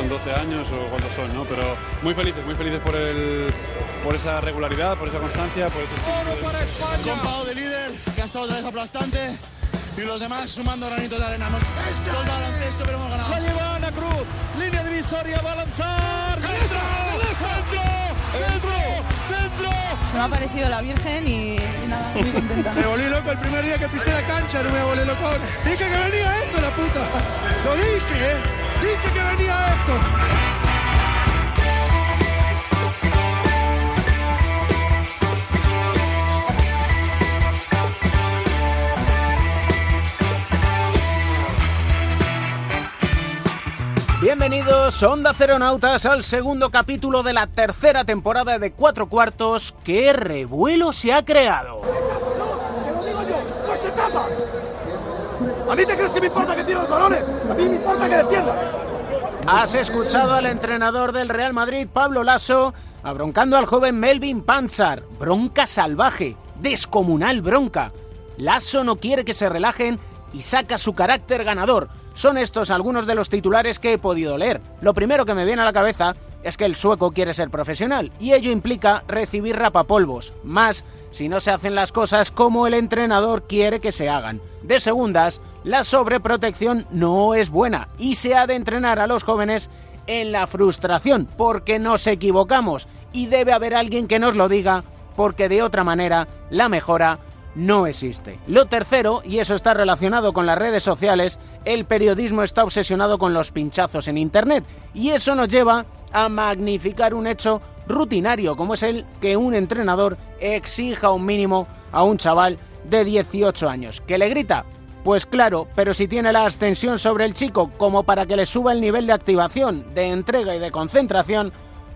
son 12 años o cuántos son, ¿no? Pero muy felices, muy felices por el por esa regularidad, por esa constancia, por ese Oro para España. de líder, que ha estado otra vez aplastante. Y los demás sumando granitos de arena. Hemos todo el baloncesto, pero hemos ganado. La lleva Ana Cruz, línea divisoria, va a lanzar. ¡Dentro! ¡Dentro! ¡Dentro! ¡Dentro! Se me ha parecido la Virgen y, y nada, muy contenta. Me volví loco el primer día que pisé la cancha, no me volví loco. Dije que venía esto, la puta. Lo dije, ¿eh? Venía esto. Bienvenidos, Onda Ceronautas, al segundo capítulo de la tercera temporada de Cuatro Cuartos. ¡Qué revuelo se ha creado! ¡Te lo digo yo! ¡No se trata! ¿A mí te crees que me importa que tires los balones? A mí me importa que defiendas. Has escuchado al entrenador del Real Madrid, Pablo Lasso, abroncando al joven Melvin Panzar. Bronca salvaje, descomunal bronca. Lasso no quiere que se relajen y saca su carácter ganador. Son estos algunos de los titulares que he podido leer. Lo primero que me viene a la cabeza es que el sueco quiere ser profesional y ello implica recibir rapapolvos, más si no se hacen las cosas como el entrenador quiere que se hagan. De segundas, la sobreprotección no es buena y se ha de entrenar a los jóvenes en la frustración, porque nos equivocamos y debe haber alguien que nos lo diga, porque de otra manera la mejora no existe. Lo tercero, y eso está relacionado con las redes sociales, el periodismo está obsesionado con los pinchazos en Internet, y eso nos lleva a magnificar un hecho rutinario, como es el que un entrenador exija un mínimo a un chaval de 18 años. ¿Que le grita? Pues claro, pero si tiene la ascensión sobre el chico como para que le suba el nivel de activación, de entrega y de concentración,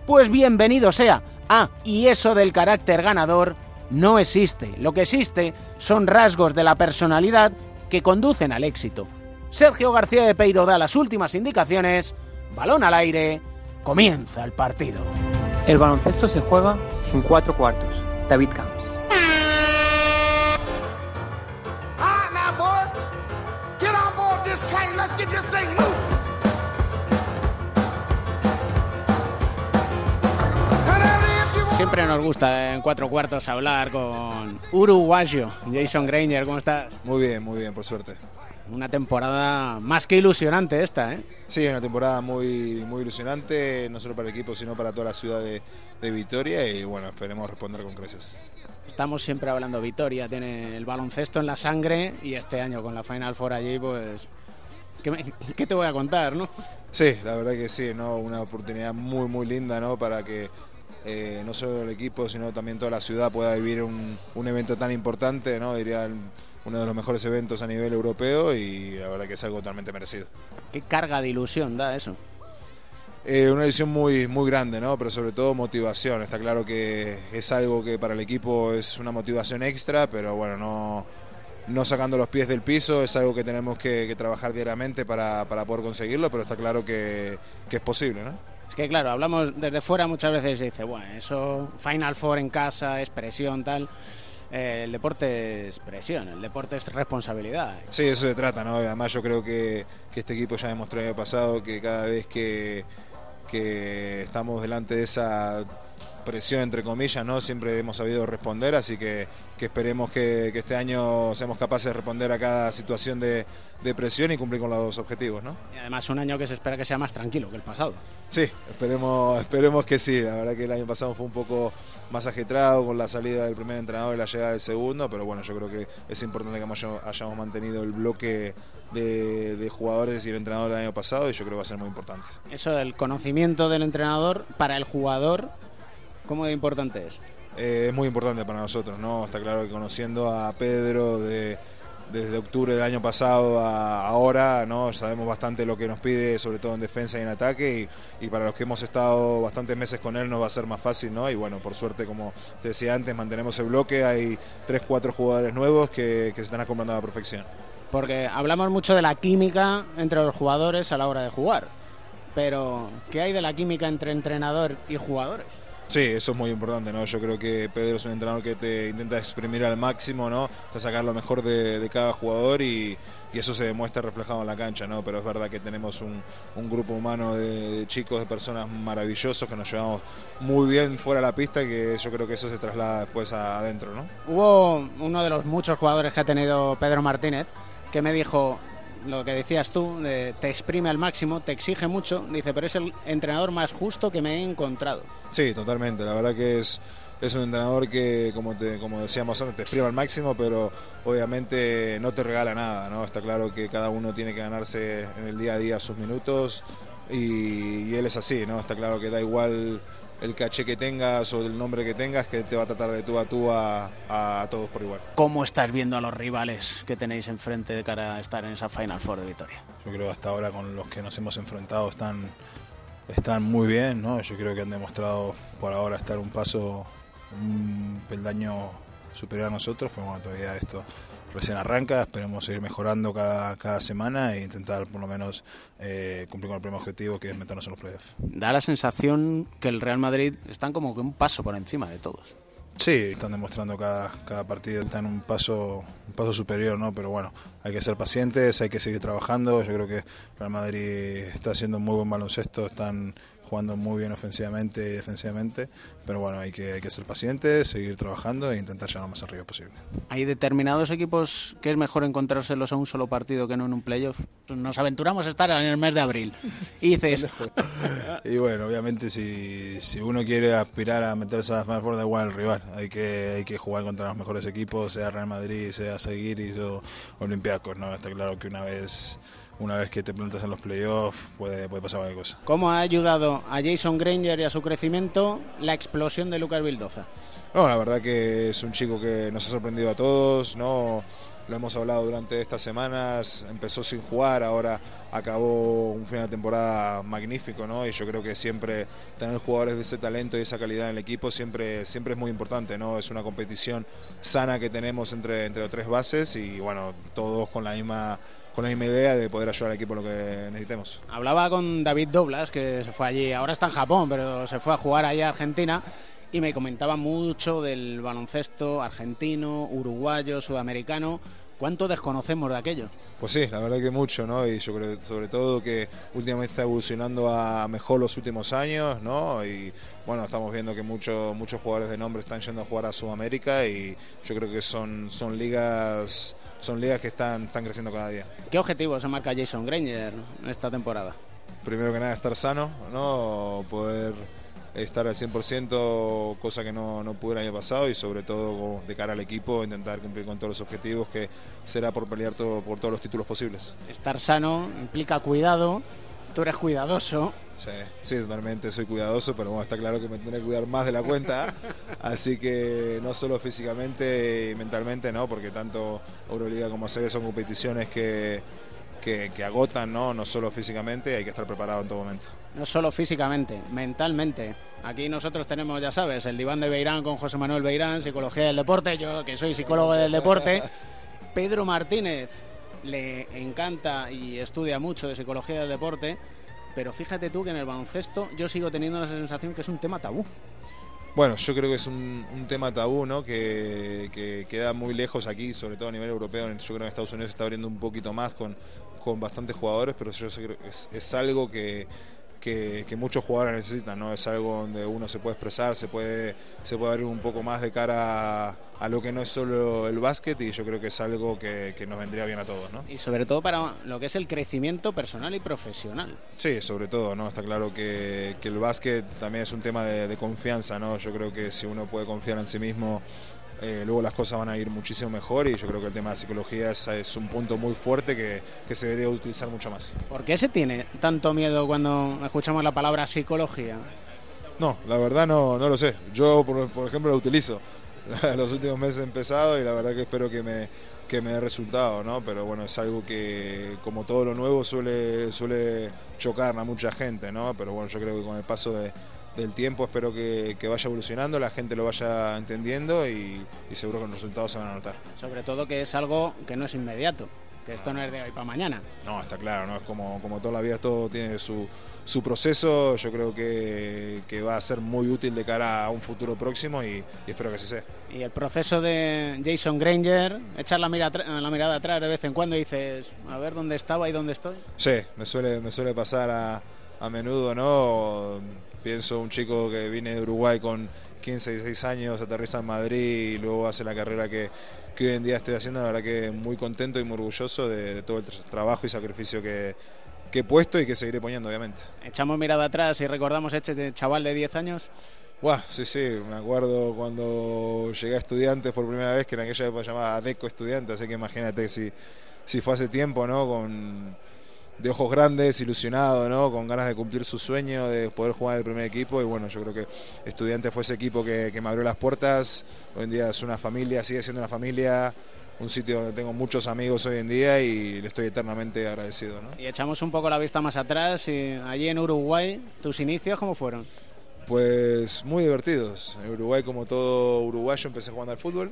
pues bienvenido sea. Ah, y eso del carácter ganador no existe. Lo que existe son rasgos de la personalidad que conducen al éxito. Sergio García de Peiro da las últimas indicaciones. Balón al aire. Comienza el partido. El baloncesto se juega en cuatro cuartos. David Camps. Siempre nos gusta en cuatro cuartos hablar con uruguayo. Jason Granger, ¿cómo estás? Muy bien, muy bien, por suerte. Una temporada más que ilusionante esta, ¿eh? Sí, una temporada muy, muy ilusionante, no solo para el equipo, sino para toda la ciudad de, de Vitoria y bueno, esperemos responder con creces. Estamos siempre hablando Vitoria, tiene el baloncesto en la sangre y este año con la Final Four allí, pues... ¿Qué, me- qué te voy a contar, no? Sí, la verdad que sí, ¿no? una oportunidad muy, muy linda ¿no? para que eh, no solo el equipo, sino también toda la ciudad pueda vivir un, un evento tan importante, ¿no? diría uno de los mejores eventos a nivel europeo y la verdad que es algo totalmente merecido. ¿Qué carga de ilusión da eso? Eh, una edición muy, muy grande, ¿no? pero sobre todo motivación. Está claro que es algo que para el equipo es una motivación extra, pero bueno, no, no sacando los pies del piso, es algo que tenemos que, que trabajar diariamente para, para poder conseguirlo, pero está claro que, que es posible. ¿no? Que claro, hablamos desde fuera muchas veces y dice, bueno, eso, Final Four en casa, es presión, tal. Eh, el deporte es presión, el deporte es responsabilidad. Sí, eso se trata, ¿no? Además yo creo que, que este equipo ya demostró el año pasado que cada vez que, que estamos delante de esa presión, entre comillas, ¿no? Siempre hemos sabido responder, así que, que esperemos que, que este año seamos capaces de responder a cada situación de, de presión y cumplir con los objetivos, ¿no? Y además un año que se espera que sea más tranquilo que el pasado. Sí, esperemos, esperemos que sí. La verdad que el año pasado fue un poco más ajetrado con la salida del primer entrenador y la llegada del segundo, pero bueno, yo creo que es importante que hayamos, mantenido el bloque de, de jugadores y el entrenador del año pasado y yo creo que va a ser muy importante. Eso del conocimiento del entrenador para el jugador, ¿cómo de importante es? Eh, es muy importante para nosotros, ¿no? Está claro que conociendo a Pedro de, desde octubre del año pasado a ahora, ¿no? Sabemos bastante lo que nos pide, sobre todo en defensa y en ataque, y, y para los que hemos estado bastantes meses con él nos va a ser más fácil, ¿no? Y bueno, por suerte, como te decía antes, mantenemos el bloque, hay tres, cuatro jugadores nuevos que, que se están acomodando a la perfección. Porque hablamos mucho de la química entre los jugadores a la hora de jugar. Pero, ¿qué hay de la química entre entrenador y jugadores? Sí, eso es muy importante, ¿no? Yo creo que Pedro es un entrenador que te intenta exprimir al máximo, ¿no? Te sacar lo mejor de, cada jugador y, eso se demuestra reflejado en la cancha, ¿no? Pero es verdad que tenemos un, grupo humano de, de, chicos, de personas maravillosos que nos llevamos muy bien fuera de la pista y que yo creo que eso se traslada después a, adentro, ¿no? Hubo uno de los muchos jugadores que ha tenido Pedro Martínez que me dijo, lo que decías tú, te exprime al máximo, te exige mucho, dice, pero es el entrenador más justo que me he encontrado. Sí, totalmente, la verdad que es, es un entrenador que, como, te, como decíamos antes, te exprime al máximo, pero obviamente no te regala nada, ¿no? Está claro que cada uno tiene que ganarse en el día a día sus minutos y él es así, ¿no? Está claro que da igual el caché que tengas o el nombre que tengas, que te va a tratar de tú a tú a, a, todos por igual. ¿Cómo estás viendo a los rivales que tenéis enfrente de cara a estar en esa Final Four de Vitoria? Yo creo que hasta ahora con los que nos hemos enfrentado están, están muy bien, ¿no? Yo creo que han demostrado por ahora estar un paso, un peldaño superior a nosotros, pero bueno, todavía esto recién arranca, esperemos seguir mejorando cada, cada semana e intentar por lo menos eh, cumplir con el primer objetivo que es meternos en los playoffs. Da la sensación que el Real Madrid están como que un paso por encima de todos. Sí, están demostrando cada, cada partido, están un paso, un paso superior, ¿no? Pero bueno, hay que ser pacientes, hay que seguir trabajando. Yo creo que Real Madrid está haciendo un muy buen baloncesto, están jugando muy bien ofensivamente y defensivamente, pero bueno, hay que, hay que ser pacientes, seguir trabajando e intentar llegar lo más arriba posible. ¿Hay determinados equipos que es mejor encontrárselos a un solo partido que no en un playoff? Nos aventuramos a estar en el mes de abril y dices... y bueno, obviamente si, si uno quiere aspirar a meterse a la Final Four, da igual el rival, hay que, hay que jugar contra los mejores equipos, sea Real Madrid, sea Seguiris o Olympiacos, ¿no? Está claro que una vez una vez que te plantas en los playoffs puede, puede pasar cualquier cosa. ¿Cómo ha ayudado a Jason Granger y a su crecimiento la explosión de Lucas Vildoza? No, la verdad que es un chico que nos ha sorprendido a todos, no lo hemos hablado durante estas semanas, empezó sin jugar, ahora acabó un final de temporada magnífico, ¿no? Y yo creo que siempre tener jugadores de ese talento y esa calidad en el equipo siempre, siempre es muy importante, ¿no? Es una competición sana que tenemos entre, entre tres bases y bueno, todos con la misma con la misma idea de poder ayudar al equipo lo que necesitemos. Hablaba con David Doblas, que se fue allí, ahora está en Japón, pero se fue a jugar allá a Argentina y me comentaba mucho del baloncesto argentino, uruguayo, sudamericano. ¿Cuánto desconocemos de aquello? Pues sí, la verdad que mucho, ¿no? Y yo creo sobre todo que últimamente está evolucionando a mejor los últimos años, ¿no? Y bueno, estamos viendo que muchos muchos jugadores de nombre están yendo a jugar a Sudamérica y yo creo que son, son ligas son ligas que están, están creciendo cada día. ¿Qué objetivo se marca Jason Granger esta temporada? Primero que nada estar sano, ¿no? Poder estar al 100%, cosa que no, no pude el año pasado, y sobre todo de cara al equipo, intentar cumplir con todos los objetivos, que será por pelear todo, por todos los títulos posibles. Estar sano implica cuidado, tú eres cuidadoso. Sí, sí, totalmente, soy cuidadoso, pero bueno, está claro que me tendré que cuidar más de la cuenta, así que no solo físicamente y mentalmente, ¿no? Porque tanto Euroliga como CB son competiciones que, que, que, agotan, ¿no? no solo físicamente, hay que estar preparado en todo momento. No solo físicamente, mentalmente. Aquí nosotros tenemos, ya sabes, el diván de Beirán con José Manuel Beirán, Psicología del Deporte, yo que soy psicólogo del deporte. Pedro Martínez le encanta y estudia mucho de Psicología del Deporte, pero fíjate tú que en el baloncesto yo sigo teniendo la sensación que es un tema tabú. Bueno, yo creo que es un, un tema tabú, ¿no? Que, que, queda muy lejos aquí, sobre todo a nivel europeo. Yo creo que en Estados Unidos está abriendo un poquito más con, con bastantes jugadores, pero yo que es algo que, que, que, muchos jugadores necesitan, ¿no? Es algo donde uno se puede expresar, se puede, se puede abrir un poco más de cara a, a lo que no es solo el básquet y yo creo que es algo que, que, nos vendría bien a todos, ¿no? Y sobre todo para lo que es el crecimiento personal y profesional. Sí, sobre todo, ¿no? Está claro que, que el básquet también es un tema de, de confianza, ¿no? Yo creo que si uno puede confiar en sí mismo eh, luego las cosas van a ir muchísimo mejor y yo creo que el tema de psicología es, es un punto muy fuerte que, que, se debería utilizar mucho más. ¿Por qué se tiene tanto miedo cuando escuchamos la palabra psicología? No, la verdad no, no lo sé. Yo, por, por ejemplo, lo utilizo. Los últimos meses he empezado y la verdad que espero que me, que me dé resultado, ¿no? Pero bueno, es algo que, como todo lo nuevo, suele, suele chocar a mucha gente, ¿no? Pero bueno, yo creo que con el paso de, del tiempo espero que, que, vaya evolucionando, la gente lo vaya entendiendo y, y, seguro que los resultados se van a notar. Sobre todo que es algo que no es inmediato. que esto no es de hoy para mañana. No, está claro, ¿no? Es como, como toda la vida, todo tiene su, su proceso. Yo creo que, que va a ser muy útil de cara a un futuro próximo y, y espero que así sea. Y el proceso de Jason Granger, echar la, mira, la mirada atrás de vez en cuando y dices, a ver dónde estaba y dónde estoy. Sí, me suele, me suele pasar a, a menudo, ¿no? Pienso un chico que viene de Uruguay con 15, 16 años, aterriza en Madrid y luego hace la carrera que, que hoy en día estoy haciendo. La verdad que muy contento y muy orgulloso de, de todo el tra- trabajo y sacrificio que, que he puesto y que seguiré poniendo, obviamente. Echamos mirada atrás y recordamos este chaval de 10 años. Buah, sí, sí, me acuerdo cuando llegué a estudiantes por primera vez, que en aquella época se llamaba ADECO Estudiante, así que imagínate si, si fue hace tiempo, ¿no? Con, de ojos grandes, ilusionado, ¿no? Con ganas de cumplir su sueño, de poder jugar en el primer equipo. Y bueno, yo creo que Estudiantes fue ese equipo que, que me abrió las puertas. Hoy en día es una familia, sigue siendo una familia, un sitio donde tengo muchos amigos hoy en día y le estoy eternamente agradecido, ¿no? Y echamos un poco la vista más atrás. Y allí en Uruguay, ¿tus inicios cómo fueron? Pues muy divertidos. En Uruguay, como todo uruguayo, empecé jugando al fútbol.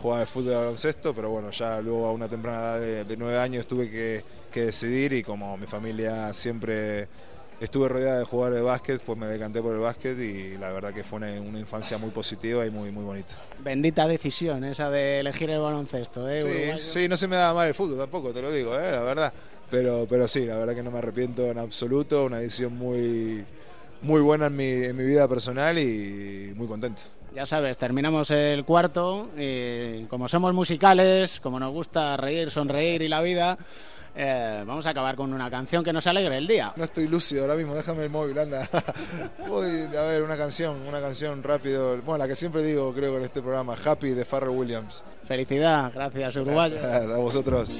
Jugaba al fútbol y al baloncesto, pero bueno, ya luego a una temprana edad de, de nueve años tuve que, que decidir y como mi familia siempre estuve rodeada de jugadores de básquet, pues me decanté por el básquet y la verdad que fue una, una infancia muy positiva y muy, muy bonita. Bendita decisión esa de elegir el baloncesto, ¿eh? Sí, uruguayo? sí, no se me daba mal el fútbol tampoco, te lo digo, ¿eh? la verdad. Pero, pero sí, la verdad que no me arrepiento en absoluto, una decisión muy, muy buena en mi, en mi vida personal y muy contento. Ya sabes, terminamos el cuarto y como somos musicales, como nos gusta reír, sonreír y la vida, eh, vamos a acabar con una canción que nos alegre el día. No estoy lúcido ahora mismo, déjame el móvil, anda. Voy a ver una canción, una canción rápido. Bueno, la que siempre digo, creo, en este programa, Happy de Farrell Williams. Felicidad, gracias Uruguayo. Gracias a vosotros.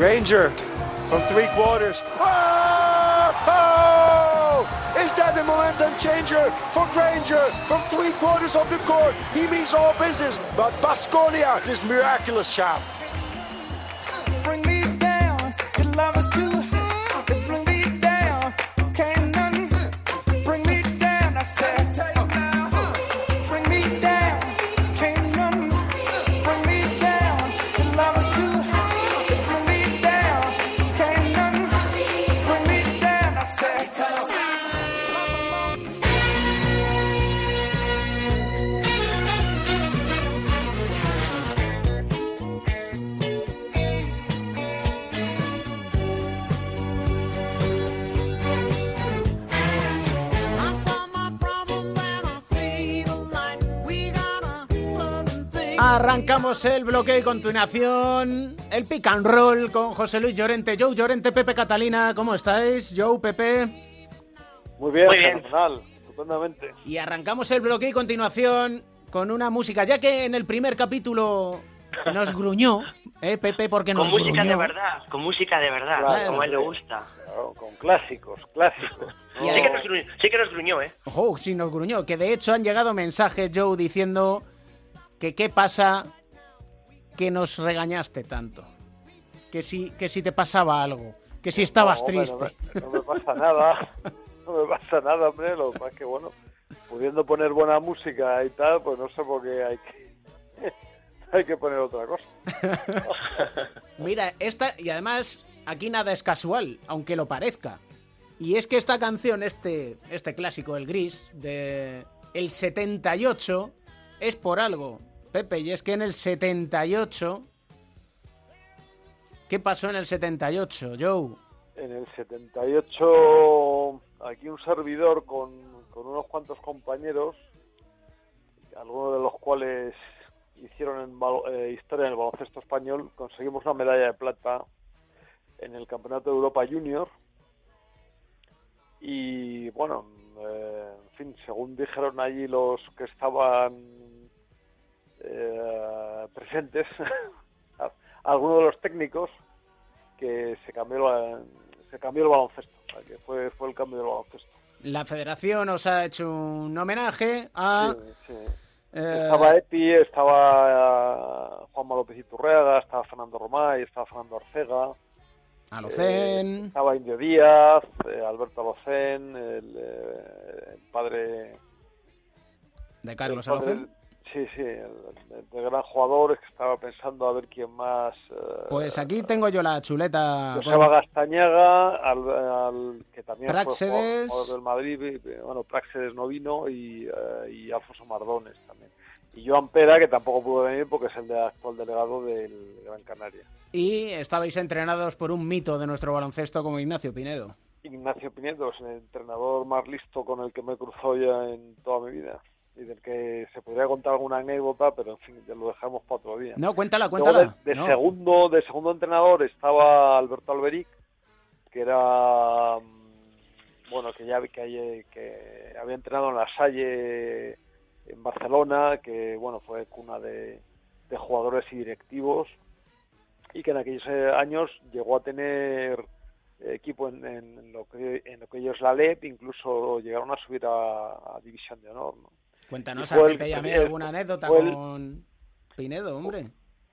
Granger from three quarters. Oh! Oh! Is that the momentum changer for Granger from three quarters of the court? He means all business, but Basconia, this miraculous shot. Bring me down. Your love is too Arrancamos el bloque y continuación el pick and roll con José Luis Llorente, Joe Llorente, Pepe Catalina. ¿Cómo estáis? Joe, Pepe. Muy bien, Muy bien. fenomenal, estupendamente. Y arrancamos el bloque y continuación con una música, ya que en el primer capítulo nos gruñó, ¿eh, Pepe? Porque nos Con música gruñó. de verdad, con música de verdad, Claro, como a él le gusta. Claro, con clásicos, clásicos. Sí que, nos gruñó, sí que nos gruñó, ¿eh? Ojo, sí nos gruñó. Que de hecho han llegado mensajes, Joe, diciendo que qué pasa que nos regañaste tanto. Que si, que si te pasaba algo. Que si estabas No, hombre, triste. No me, no me pasa nada, no me pasa nada, hombre. Lo es que, bueno, pudiendo poner buena música y tal, pues no sé por qué hay que, hay que poner otra cosa. Mira, esta, y además aquí nada es casual, aunque lo parezca. Y es que esta canción, este, este clásico, el gris, de el 78, es por algo, Pepe, y es que en el 78... ¿Qué pasó en el 78, Joe? En el 78, aquí un servidor con, con unos cuantos compañeros, algunos de los cuales hicieron en eh, historia en el baloncesto español, conseguimos una medalla de plata en el Campeonato de Europa Junior. Y bueno, eh, en fin, según dijeron allí los que estaban eh, presentes, algunos de los técnicos, que se cambió, la- se cambió el baloncesto, que fue, fue el cambio del baloncesto. La federación os ha hecho un homenaje a Sí, sí. Eh, Estaba Epi, estaba eh, Juanma López Iturreaga, estaba Fernando Romay, estaba Fernando Arcega. Alocén. eh, estaba Indio Díaz, eh, Alberto Alocén, el, eh, el padre... de Carlos el padre-. Sí, sí, el, gran jugador, es que estaba pensando a ver quién más... eh, Pues aquí tengo yo la chuleta. Joseba con- Gastañaga, al, al- que también Práxedes. fue jugador del Madrid, eh, bueno, Praxedes no vino y, eh, y Alfonso Mardones también. Y Joan Pera, que tampoco pudo venir porque es el de- actual delegado del Gran Canaria. Y estabais entrenados por un mito de nuestro baloncesto como Ignacio Pinedo. Ignacio Pinedo es el entrenador más listo con el que me he cruzado ya en toda mi vida. Y del que se podría contar alguna anécdota, pero en fin, ya lo dejamos para otro día. No, cuéntala, Luego cuéntala. de, de No. segundo, de segundo entrenador estaba Alberto Alberic, que era mm, bueno que ya vi que, que había entrenado en la Salle en Barcelona, que bueno fue cuna de, de jugadores y directivos y que en aquellos eh, años llegó a tener equipo en, en lo que en lo que ellos la LEP, incluso llegaron a subir a, a División de Honor. ¿no? Cuéntanos a Pepe y a mí alguna anécdota con Pinedo, hombre.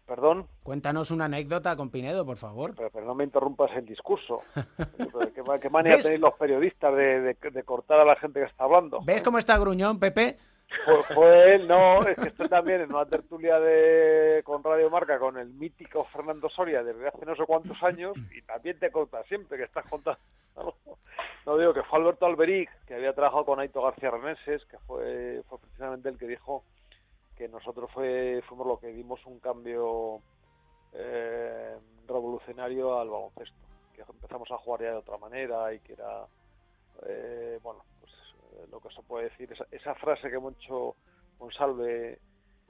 Perdón. Cuéntanos una anécdota con Pinedo, por favor. Pero, pero no me interrumpas el discurso. ¿Qué, ma- qué manera tenéis los periodistas de, de- de cortar a la gente que está hablando? ¿Ves cómo está gruñón, Pepe? Fue, fue él, no, es que estoy también en una tertulia de con Radio Marca con el mítico Fernando Soria desde hace no sé cuántos años y también te corta siempre que estás contando. No digo que fue Alberto Alberic, que había trabajado con Aito García Reneses, que fue, fue precisamente el que dijo que nosotros fue, fuimos lo que dimos un cambio eh, revolucionario al baloncesto, que empezamos a jugar ya de otra manera y que era, eh, bueno, pues lo que se puede decir, esa, esa frase que Moncho Monsalve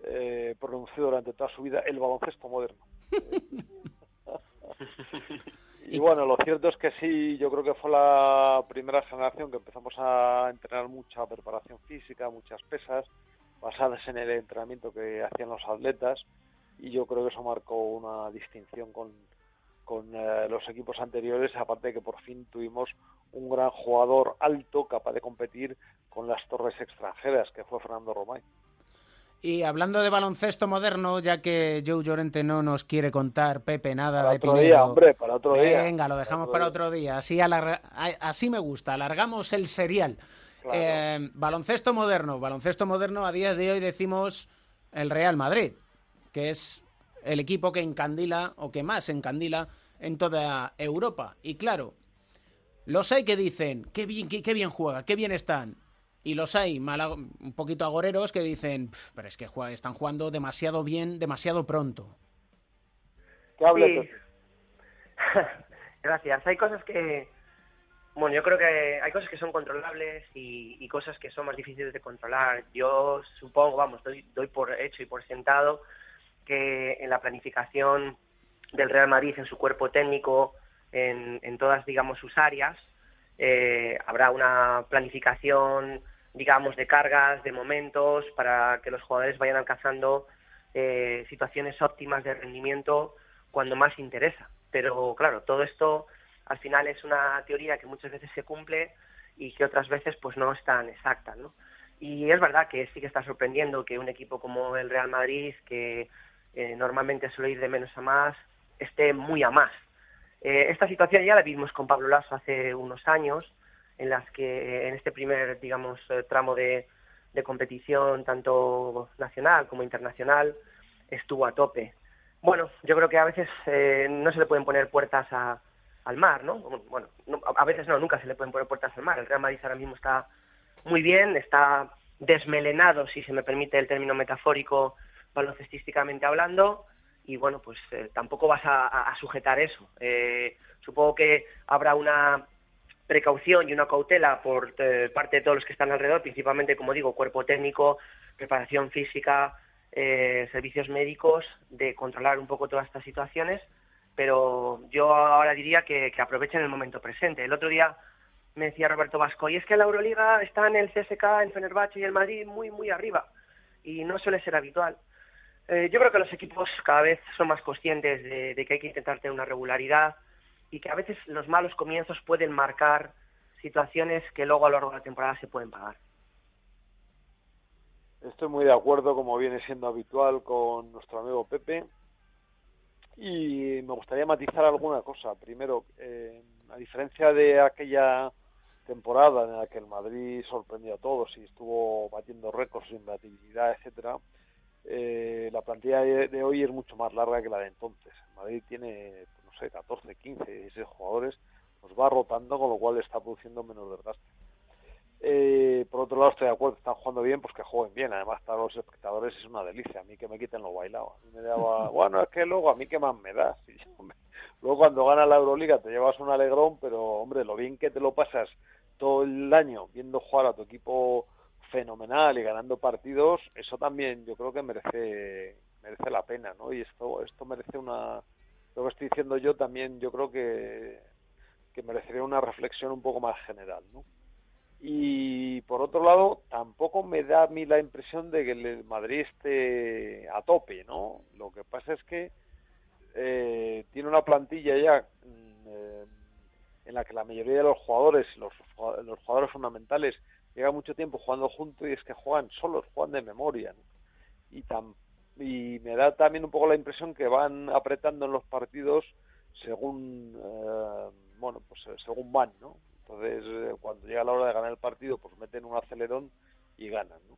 eh, pronunció durante toda su vida, el baloncesto moderno. Y bueno, lo cierto es que sí, yo creo que fue la primera generación que empezamos a entrenar mucha preparación física, muchas pesas, basadas en el entrenamiento que hacían los atletas, y yo creo que eso marcó una distinción con, con eh, los equipos anteriores, aparte de que por fin tuvimos un gran jugador alto capaz de competir con las torres extranjeras, que fue Fernando Romay. Y hablando de baloncesto moderno, ya que Joe Llorente no nos quiere contar, Pepe, nada Para de otro día, hombre, para otro día. Venga, lo dejamos Para para otro día. Así, alarga- así me gusta, alargamos el serial. Claro. Eh, baloncesto moderno. Baloncesto moderno, a día de hoy decimos el Real Madrid, que es el equipo que encandila, o que más encandila, en toda Europa. Y claro, los hay que dicen, qué bien, qué, qué bien juega, qué bien están. Y los hay mala- un poquito agoreros que dicen, "Pf, pero es que juega- están jugando demasiado bien, demasiado pronto. Sí. Pepe. Gracias. Hay cosas que, bueno, yo creo que hay cosas que son controlables y, y cosas que son más difíciles de controlar. Yo supongo, vamos, doy, doy por hecho y por sentado que en la planificación del Real Madrid, en su cuerpo técnico, en, en todas, digamos, sus áreas, eh, habrá una planificación, digamos, de cargas, de momentos, para que los jugadores vayan alcanzando eh, situaciones óptimas de rendimiento cuando más interesa. Pero claro, todo esto al final es una teoría que muchas veces se cumple y que otras veces pues no es tan exacta, ¿no? Y es verdad que sí que está sorprendiendo que un equipo como el Real Madrid, que eh, normalmente suele ir de menos a más, esté muy a más. Eh, esta situación ya la vimos con Pablo Lasso hace unos años, en las que eh, en este primer, digamos, eh, tramo de, competición, tanto nacional como internacional, estuvo a tope. Bueno, yo creo que a veces no se le pueden poner puertas a- al mar, ¿no? Bueno, no- a veces no, nunca se le pueden poner puertas al mar. El Real Madrid ahora mismo está muy bien, está desmelenado, si se me permite el término metafórico, baloncestísticamente hablando, y bueno, pues eh, tampoco vas a, sujetar eso. Eh, supongo que habrá una precaución y una cautela por eh, parte de todos los que están alrededor, principalmente, como digo, cuerpo técnico, preparación física, eh, servicios médicos, de controlar un poco todas estas situaciones, pero yo ahora diría que, aprovechen el momento presente. El otro día me decía Roberto Vasco, y es que en la Euroliga están el CSK, el Fenerbahce y el Madrid muy, muy arriba, y no suele ser habitual. Eh, yo creo que los equipos cada vez son más conscientes de, que hay que intentar tener una regularidad y que a veces los malos comienzos pueden marcar situaciones que luego a lo largo de la temporada se pueden pagar. Estoy muy de acuerdo, como viene siendo habitual, con nuestro amigo Pepe. Y me gustaría matizar alguna cosa. Primero, eh, a diferencia de aquella temporada en la que el Madrid sorprendió a todos y estuvo batiendo récords de imbatibilidad, etcétera, eh, la plantilla de, de hoy es mucho más larga que la de entonces. Madrid tiene, no sé, 14, 15, 16 jugadores, los va rotando, con lo cual está produciendo menos desgaste. Eh, por otro lado, estoy de acuerdo, están jugando bien, pues que jueguen bien. Además, para los espectadores es una delicia. A mí que me quiten lo bailado. A mí me daba, bueno, es que luego a mí qué más me da. Si me- Luego cuando gana la Euroliga te llevas un alegrón, pero hombre, lo bien que te lo pasas todo el año viendo jugar a tu equipo fenomenal y ganando partidos, eso también yo creo que merece merece la pena, ¿no? Y esto esto merece una lo que estoy diciendo yo también yo creo que que merecería una reflexión un poco más general, ¿no? Y por otro lado, tampoco me da a mí la impresión de que el Madrid esté a tope, ¿no? Lo que pasa es que eh, tiene una plantilla ya mm, eh, en la que la mayoría de los jugadores, los, los jugadores fundamentales, llevan mucho tiempo jugando juntos y es que juegan solos, juegan de memoria. y me da también un poco la impresión que van apretando en los partidos según, eh, bueno, pues eh, según van, ¿no? Entonces, eh, cuando llega la hora de ganar el partido, pues meten un acelerón y ganan, ¿no?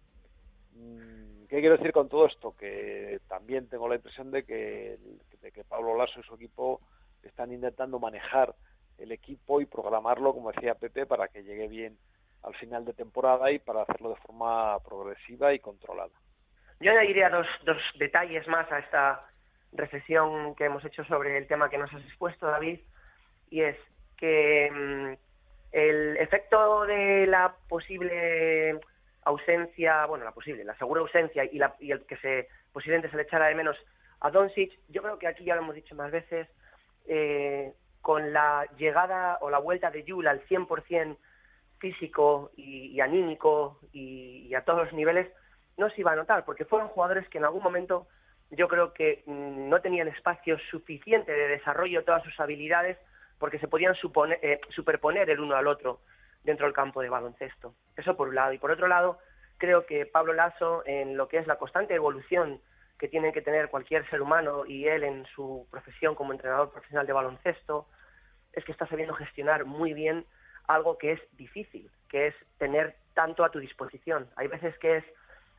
Mm, ¿Qué quiero decir con todo esto? Que también tengo la impresión de que, de que Pablo Lasso y su equipo están intentando manejar el equipo y programarlo, como decía Pepe, para que llegue bien al final de temporada y para hacerlo de forma progresiva y controlada. Yo añadiría dos, dos detalles más a esta reflexión que hemos hecho sobre el tema que nos has expuesto, David, y es que mm, el efecto de la posible ausencia, bueno, la posible, la segura ausencia y, la, y el que se posiblemente se le echara de menos a Doncic, yo creo que aquí ya lo hemos dicho más veces, eh, con la llegada o la vuelta de Yul al 100% físico y, y anímico y, a todos los niveles, no se iba a notar, porque fueron jugadores que en algún momento yo creo que mm, no tenían espacio suficiente de desarrollo de todas sus habilidades porque se podían supone- eh, superponer el uno al otro dentro del campo de baloncesto. Eso por un lado. Y por otro lado, creo que Pablo Lasso, en lo que es la constante evolución que tiene que tener cualquier ser humano y él en su profesión como entrenador profesional de baloncesto, es que está sabiendo gestionar muy bien algo que es difícil, que es tener tanto a tu disposición. Hay veces que es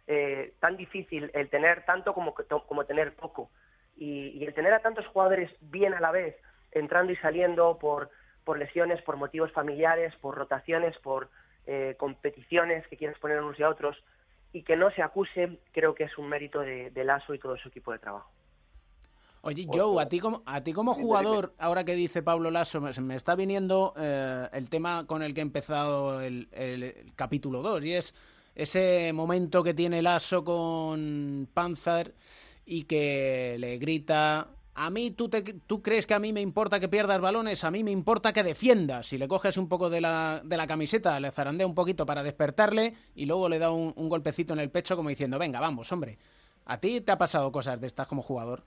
eh, tan difícil el tener tanto como, como tener poco. Y, el tener a tantos jugadores bien a la vez, entrando y saliendo por, por lesiones, por motivos familiares, por rotaciones, por eh, competiciones que quieres poner unos y a otros, y que no se acuse, creo que es un mérito de, de Lasso y todo su equipo de trabajo. Oye, Joe, a ti como, a ti como jugador, ahora que dice Pablo Lasso, me, me está viniendo eh, el tema con el que he empezado el, el- el capítulo 2, y es ese momento que tiene Lasso con Panzer y que le grita, a mí tú, te, tú crees que a mí me importa que pierdas balones, a mí me importa que defiendas. Si le coges un poco de la, de la camiseta, le zarandea un poquito para despertarle y luego le da un, un golpecito en el pecho como diciendo, venga, vamos, hombre. ¿A ti te ha pasado cosas de estas como jugador?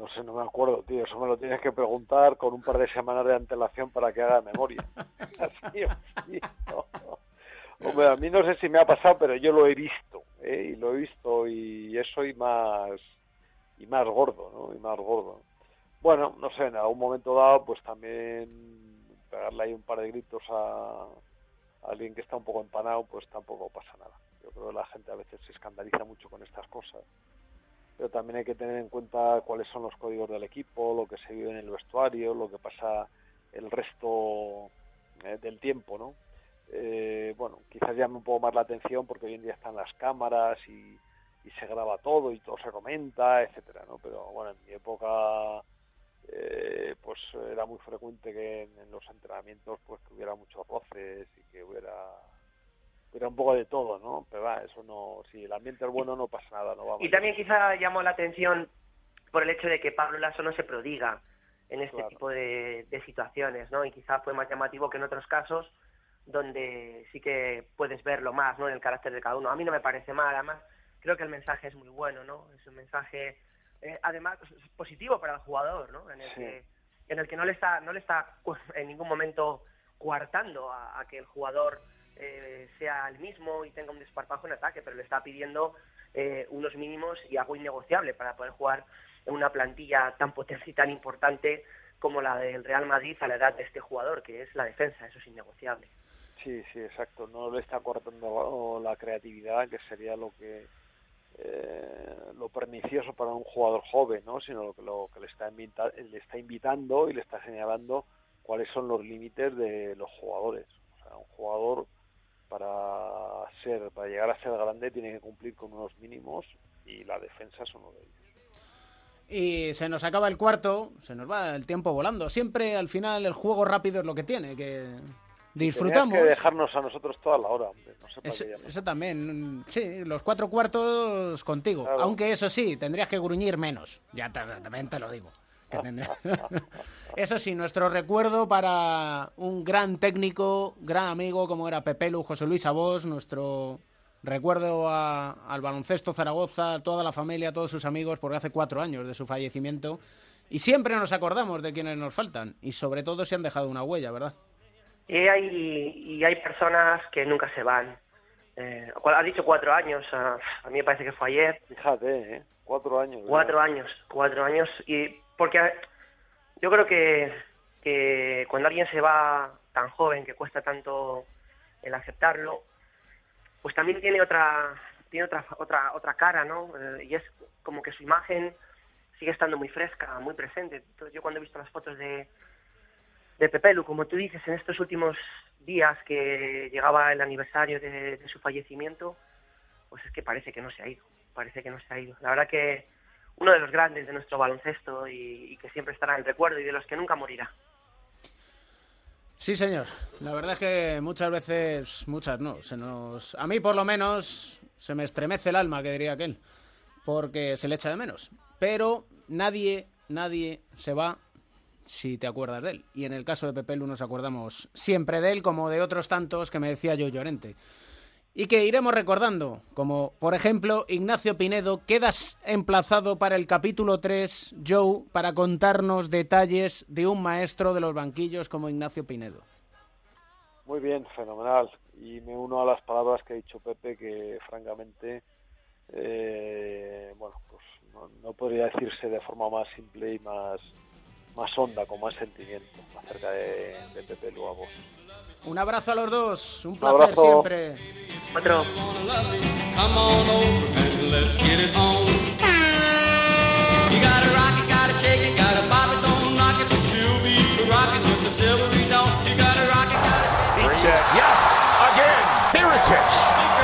No sé, no me acuerdo, tío. Eso me lo tienes que preguntar con un par de semanas de antelación para que haga memoria. Así, así, no. Hombre, a mí no sé si me ha pasado, pero yo lo he visto, ¿eh? y lo he visto y eso y más y más gordo, ¿no? Y más gordo. Bueno, no sé, en algún momento dado, pues también pegarle ahí un par de gritos a, a alguien que está un poco empanado, pues tampoco pasa nada. Yo creo que la gente a veces se escandaliza mucho con estas cosas pero también hay que tener en cuenta cuáles son los códigos del equipo, lo que se vive en el vestuario, lo que pasa el resto eh, del tiempo, ¿no? Eh, bueno, quizás llame un poco más la atención porque hoy en día están las cámaras y, y se graba todo y todo se comenta, etcétera, ¿no? Pero bueno, en mi época eh, pues era muy frecuente que en, en los entrenamientos pues que hubiera muchos roces y que hubiera hubiera un poco de todo, ¿no? Pero va, eso no, si el ambiente es bueno no pasa nada, no vamos. Y también quizá llamó la atención por el hecho de que Pablo Lasso no se prodiga en este Claro. tipo de, de situaciones, ¿no? Y quizá fue más llamativo que en otros casos donde sí que puedes verlo más, ¿no? En el carácter de cada uno. A mí no me parece mal, además creo que el mensaje es muy bueno, ¿no? Es un mensaje, eh, además, positivo para el jugador, ¿no? En el, Sí. que, en el que no le está, no le está en ningún momento coartando a, a que el jugador eh, sea el mismo y tenga un desparpajo en ataque, pero le está pidiendo eh, unos mínimos y algo innegociable para poder jugar en una plantilla tan potente y tan importante como la del Real Madrid a la edad de este jugador, que es la defensa, eso es innegociable. Sí, sí, exacto. No le está cortando la creatividad, que sería lo que eh, lo pernicioso para un jugador joven, ¿no? Sino lo que, lo que le, está invita- le está invitando y le está señalando cuáles son los límites de los jugadores. O sea, un jugador para ser, para llegar a ser grande tiene que cumplir con unos mínimos y la defensa es uno de ellos. Y se nos acaba el cuarto, se nos va el tiempo volando. Siempre al final el juego rápido es lo que tiene, que disfrutamos. Que dejarnos a nosotros toda la hora, hombre. No sé para Eso, también, sí, los cuatro cuartos contigo. Claro. Aunque eso sí, tendrías que gruñir menos. Ya te- también te lo digo. Que tendría- eso sí, nuestro recuerdo para un gran técnico, gran amigo como era Pepelu, José Luis Abos, nuestro recuerdo a- al baloncesto Zaragoza, a toda la familia, a todos sus amigos, porque hace cuatro años de su fallecimiento. Y siempre nos acordamos de quienes nos faltan. Y sobre todo si han dejado una huella, ¿verdad? Y hay, y hay personas que nunca se van. Eh, cual- has dicho cuatro años, a, a mí me parece que fue ayer. Fíjate, ¿eh? Cuatro años. Cuatro ¿verdad? años, cuatro años. Y porque yo creo que, cuando alguien se va tan joven, que cuesta tanto el aceptarlo, pues también tiene otra tiene otra otra otra cara, ¿no? Eh, y es como que su imagen sigue estando muy fresca, muy presente. Entonces yo cuando he visto las fotos de de Pepelu, como tú dices, en estos últimos días que llegaba el aniversario de su fallecimiento, pues es que parece que no se ha ido, parece que no se ha ido. La verdad que uno de los grandes de nuestro baloncesto y, que siempre estará en el recuerdo y de los que nunca morirá. Sí, señor. La verdad es que muchas veces, muchas no, se nos, a mí por lo menos se me estremece el alma, que diría aquel, porque se le echa de menos. Pero nadie, nadie se va si te acuerdas de él. Y en el caso de Pepelu nos acordamos siempre de él, como de otros tantos que me decía yo Llorente. Y que iremos recordando, como por ejemplo Ignacio Pinedo, quedas emplazado para el capítulo 3, Joe, para contarnos detalles de un maestro de los banquillos como Ignacio Pinedo. Muy bien, fenomenal. Y me uno a las palabras que ha dicho Pepe, que francamente, eh, bueno, pues no, no podría decirse de forma más simple y más, más honda, con más sentimiento acerca de, de Pepe Luagos. Un abrazo a los dos, un Un placer abrazo. siempre. Otro. Yes, again. Miritich.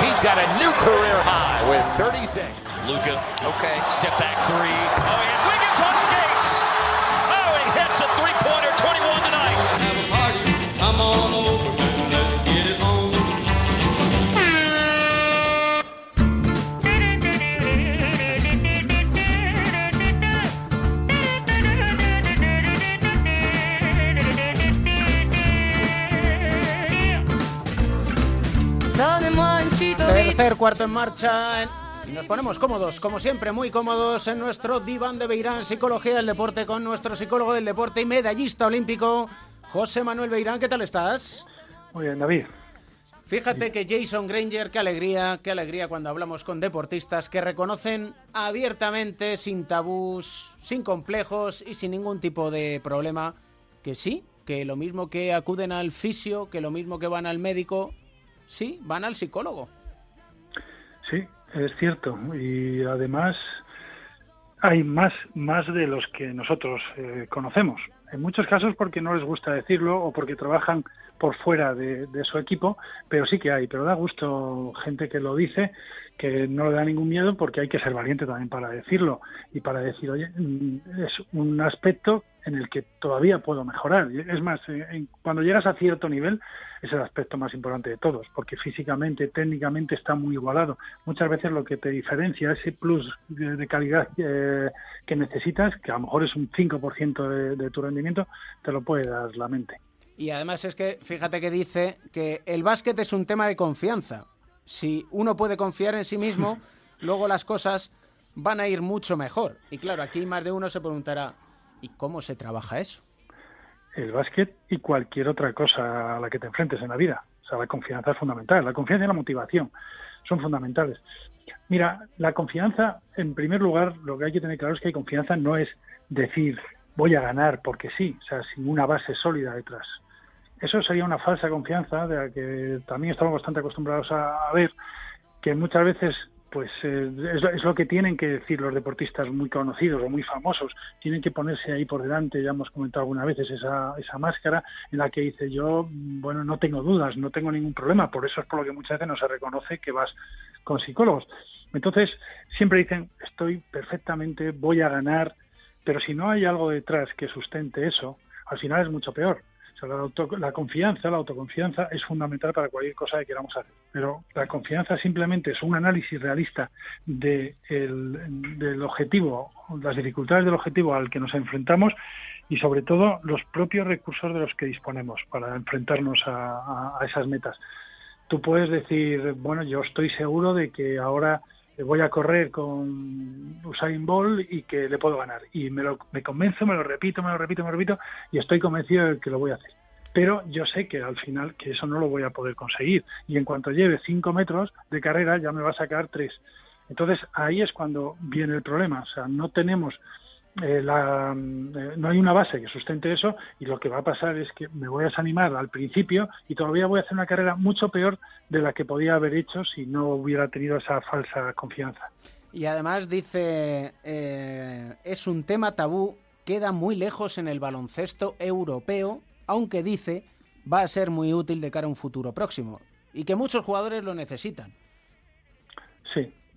He's got a new career high with 36. Luca, okay, step back three. Oh, and Tercer cuarto en marcha. en- Y nos ponemos cómodos, como siempre, muy cómodos en nuestro diván de Beirán, Psicología del Deporte, con nuestro psicólogo del deporte y medallista olímpico, José Manuel Beirán. ¿Qué tal estás? Muy bien, David. Fíjate que Jason Granger, qué alegría, qué alegría cuando hablamos con deportistas que reconocen abiertamente, sin tabús, sin complejos y sin ningún tipo de problema, que sí, que lo mismo que acuden al fisio, que lo mismo que van al médico, sí, van al psicólogo. Sí, es cierto. Y además hay más, más de los que nosotros eh, conocemos. En muchos casos porque no les gusta decirlo o porque trabajan por fuera de, de su equipo, pero sí que hay. Pero da gusto gente que lo dice, que no le da ningún miedo porque hay que ser valiente también para decirlo y para decir, oye, mm, es un aspecto en el que todavía puedo mejorar. Es más, eh, cuando llegas a cierto nivel es el aspecto más importante de todos, porque físicamente, técnicamente está muy igualado. Muchas veces lo que te diferencia, ese plus de, de calidad eh, que necesitas, que a lo mejor es un 5% de, de tu rendimiento, te lo puede dar la mente. Y además es que, fíjate que dice que el básquet es un tema de confianza. Si uno puede confiar en sí mismo, luego las cosas van a ir mucho mejor. Y claro, aquí más de uno se preguntará, ¿y cómo se trabaja eso? el básquet y cualquier otra cosa a la que te enfrentes en la vida. O sea, la confianza es fundamental. La confianza y la motivación son fundamentales. Mira, la confianza, en primer lugar, lo que hay que tener claro es que confianza no es decir voy a ganar porque sí, o sea, sin una base sólida detrás. Eso sería una falsa confianza de la que también estamos bastante acostumbrados a, ver, que muchas veces pues eh, es, lo- es lo que tienen que decir los deportistas muy conocidos o muy famosos. Tienen que ponerse ahí por delante, ya hemos comentado algunas veces, esa, esa máscara en la que dice yo, bueno, no tengo dudas, no tengo ningún problema. Por eso es por lo que muchas veces no se reconoce que vas con psicólogos. Entonces, siempre dicen, estoy perfectamente, voy a ganar, pero si no hay algo detrás que sustente eso, al final es mucho peor. O sea, la, auto- la confianza, la autoconfianza es fundamental para cualquier cosa que queramos hacer. Pero la confianza simplemente es un análisis realista de el- del objetivo, las dificultades del objetivo al que nos enfrentamos y sobre todo los propios recursos de los que disponemos para enfrentarnos a, a- a esas metas. Tú puedes decir, bueno, yo estoy seguro de que ahora voy a correr con Usain Bolt y que le puedo ganar. Y me, lo, me convenzo, me lo repito, me lo repito, me lo repito y estoy convencido de que lo voy a hacer. Pero yo sé que al final que eso no lo voy a poder conseguir. Y en cuanto lleve cinco metros de carrera ya me va a sacar tres. Entonces ahí es cuando viene el problema. O sea, no tenemos eh, la, eh, no hay una base que sustente eso y lo que va a pasar es que me voy a desanimar al principio y todavía voy a hacer una carrera mucho peor de la que podía haber hecho si no hubiera tenido esa falsa confianza. Y además dice, eh, es un tema tabú, queda muy lejos en el baloncesto europeo, aunque dice va a ser muy útil de cara a un futuro próximo y que muchos jugadores lo necesitan.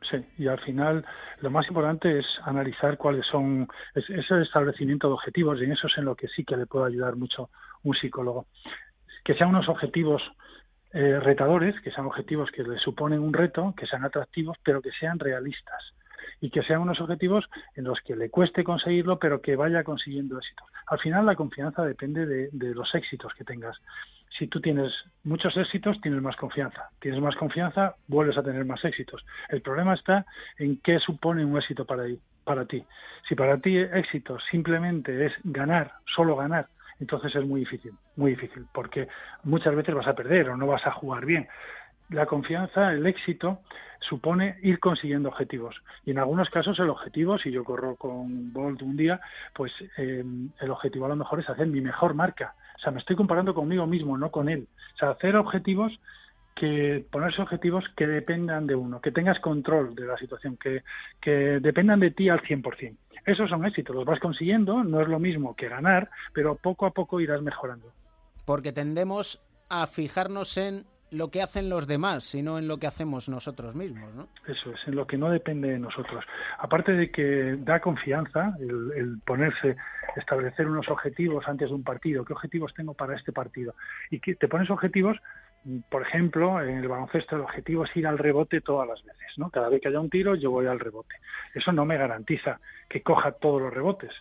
Sí. Y al final lo más importante es analizar cuáles son es- ese establecimiento de objetivos y en eso es en lo que sí que le puede ayudar mucho un psicólogo. Que sean unos objetivos eh, retadores, que sean objetivos que le suponen un reto, que sean atractivos, pero que sean realistas y que sean unos objetivos en los que le cueste conseguirlo, pero que vaya consiguiendo éxitos. Al final la confianza depende de, de los éxitos que tengas. Si tú tienes muchos éxitos, tienes más confianza. Tienes más confianza, vuelves a tener más éxitos. El problema está en qué supone un éxito para, ti-. Si para ti éxito simplemente es ganar, solo ganar, entonces es muy difícil, muy difícil, porque muchas veces vas a perder o no vas a jugar bien. La confianza, el éxito, supone ir consiguiendo objetivos. Y en algunos casos el objetivo, si yo corro con Bolt un día, pues eh, el objetivo a lo mejor es hacer mi mejor marca. O sea, me estoy comparando conmigo mismo, no con él. O sea, hacer objetivos que ponerse objetivos que dependan de uno, que tengas control de la situación, que, que dependan de ti al 100%. Esos son éxitos, los vas consiguiendo, no es lo mismo que ganar, pero poco a poco irás mejorando. Porque tendemos a fijarnos en lo que hacen los demás, sino en lo que hacemos nosotros mismos, ¿no? Eso es, en lo que no depende de nosotros. Aparte de que da confianza el, el ponerse, establecer unos objetivos antes de un partido. ¿Qué objetivos tengo para este partido? Y que te pones objetivos, por ejemplo, en el baloncesto el objetivo es ir al rebote todas las veces, ¿no? Cada vez que haya un tiro yo voy al rebote. Eso no me garantiza que coja todos los rebotes,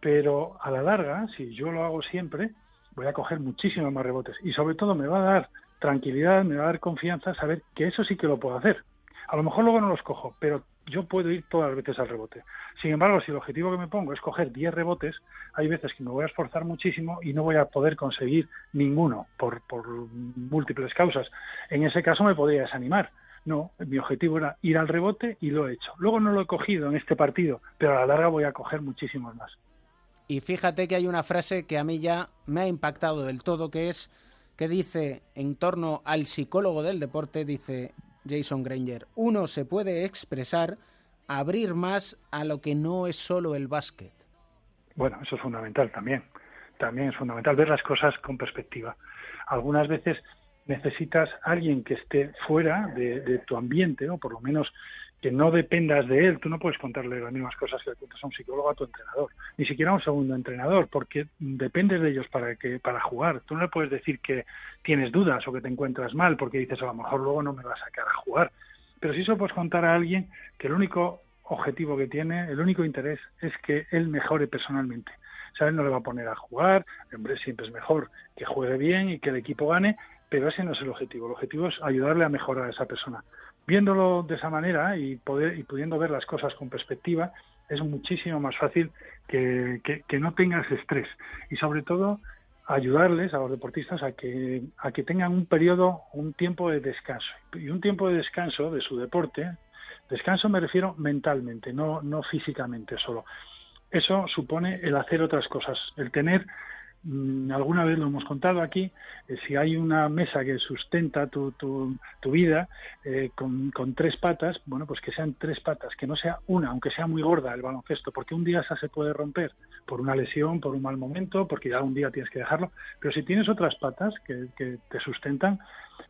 pero a la larga, si yo lo hago siempre, voy a coger muchísimos más rebotes y sobre todo me va a dar tranquilidad, me va a dar confianza saber que eso sí que lo puedo hacer. A lo mejor luego no los cojo, pero yo puedo ir todas las veces al rebote. Sin embargo, si el objetivo que me pongo es coger 10 rebotes, hay veces que me voy a esforzar muchísimo y no voy a poder conseguir ninguno por, por múltiples causas. En ese caso me podría desanimar. No, mi objetivo era ir al rebote y lo he hecho. Luego no lo he cogido en este partido, pero a la larga voy a coger muchísimos más. Y fíjate que hay una frase que a mí ya me ha impactado del todo, que es que dice en torno al psicólogo del deporte, dice Jason Granger, uno se puede expresar, abrir más a lo que no es solo el básquet. Bueno, eso es fundamental también. También es fundamental ver las cosas con perspectiva. Algunas veces necesitas alguien que esté fuera de, de tu ambiente, o por lo menos que no dependas de él. Tú no puedes contarle las mismas cosas que le cuentas a un psicólogo a tu entrenador, ni siquiera a un segundo entrenador, porque dependes de ellos para que para jugar. Tú no le puedes decir que tienes dudas o que te encuentras mal, porque dices a lo mejor luego no me va a sacar a jugar. Pero sí se lo puedes contar a alguien que el único objetivo que tiene, el único interés es que él mejore personalmente. Él no le va a poner a jugar, hombre, siempre es mejor que juegue bien y que el equipo gane, pero ese no es el objetivo. El objetivo es ayudarle a mejorar a esa persona. Viéndolo de esa manera y, poder, y pudiendo ver las cosas con perspectiva, es muchísimo más fácil que, que, no tengas estrés y sobre todo ayudarles a los deportistas a que, a que tengan un periodo, un tiempo de descanso. Y un tiempo de descanso de su deporte, descanso me refiero mentalmente, no, no físicamente solo. Eso supone el hacer otras cosas, el tener alguna vez lo hemos contado aquí, eh, si hay una mesa que sustenta tu, tu, tu vida eh, con, con tres patas, bueno, pues que sean tres patas, que no sea una, aunque sea muy gorda el baloncesto, porque un día esa se puede romper por una lesión, por un mal momento, porque ya un día tienes que dejarlo, pero si tienes otras patas que, que te sustentan,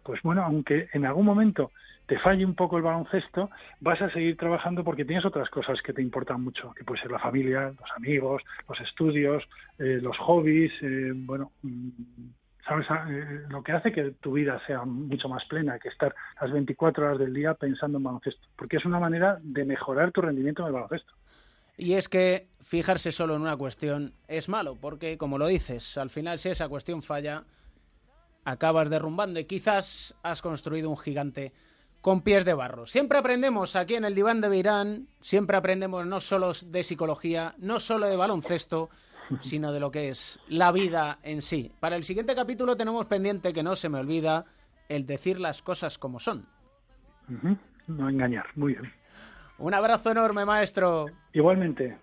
pues bueno, aunque en algún momento te falle un poco el baloncesto, vas a seguir trabajando porque tienes otras cosas que te importan mucho, que puede ser la familia, los amigos, los estudios, eh, los hobbies, eh, bueno, mm, sabes Ah, Eh, lo que hace que tu vida sea mucho más plena que estar las 24 horas del día pensando en baloncesto, porque es una manera de mejorar tu rendimiento en el baloncesto. Y es que fijarse solo en una cuestión es malo, porque como lo dices, al final si esa cuestión falla, acabas derrumbando y quizás has construido un gigante con pies de barro. Siempre aprendemos aquí en el diván de Beirán, siempre aprendemos no solo de psicología, no solo de baloncesto, sino de lo que es la vida en sí. Para el siguiente capítulo tenemos pendiente, que no se me olvida, el decir las cosas como son. No engañar, muy bien. Un abrazo enorme, maestro. Igualmente.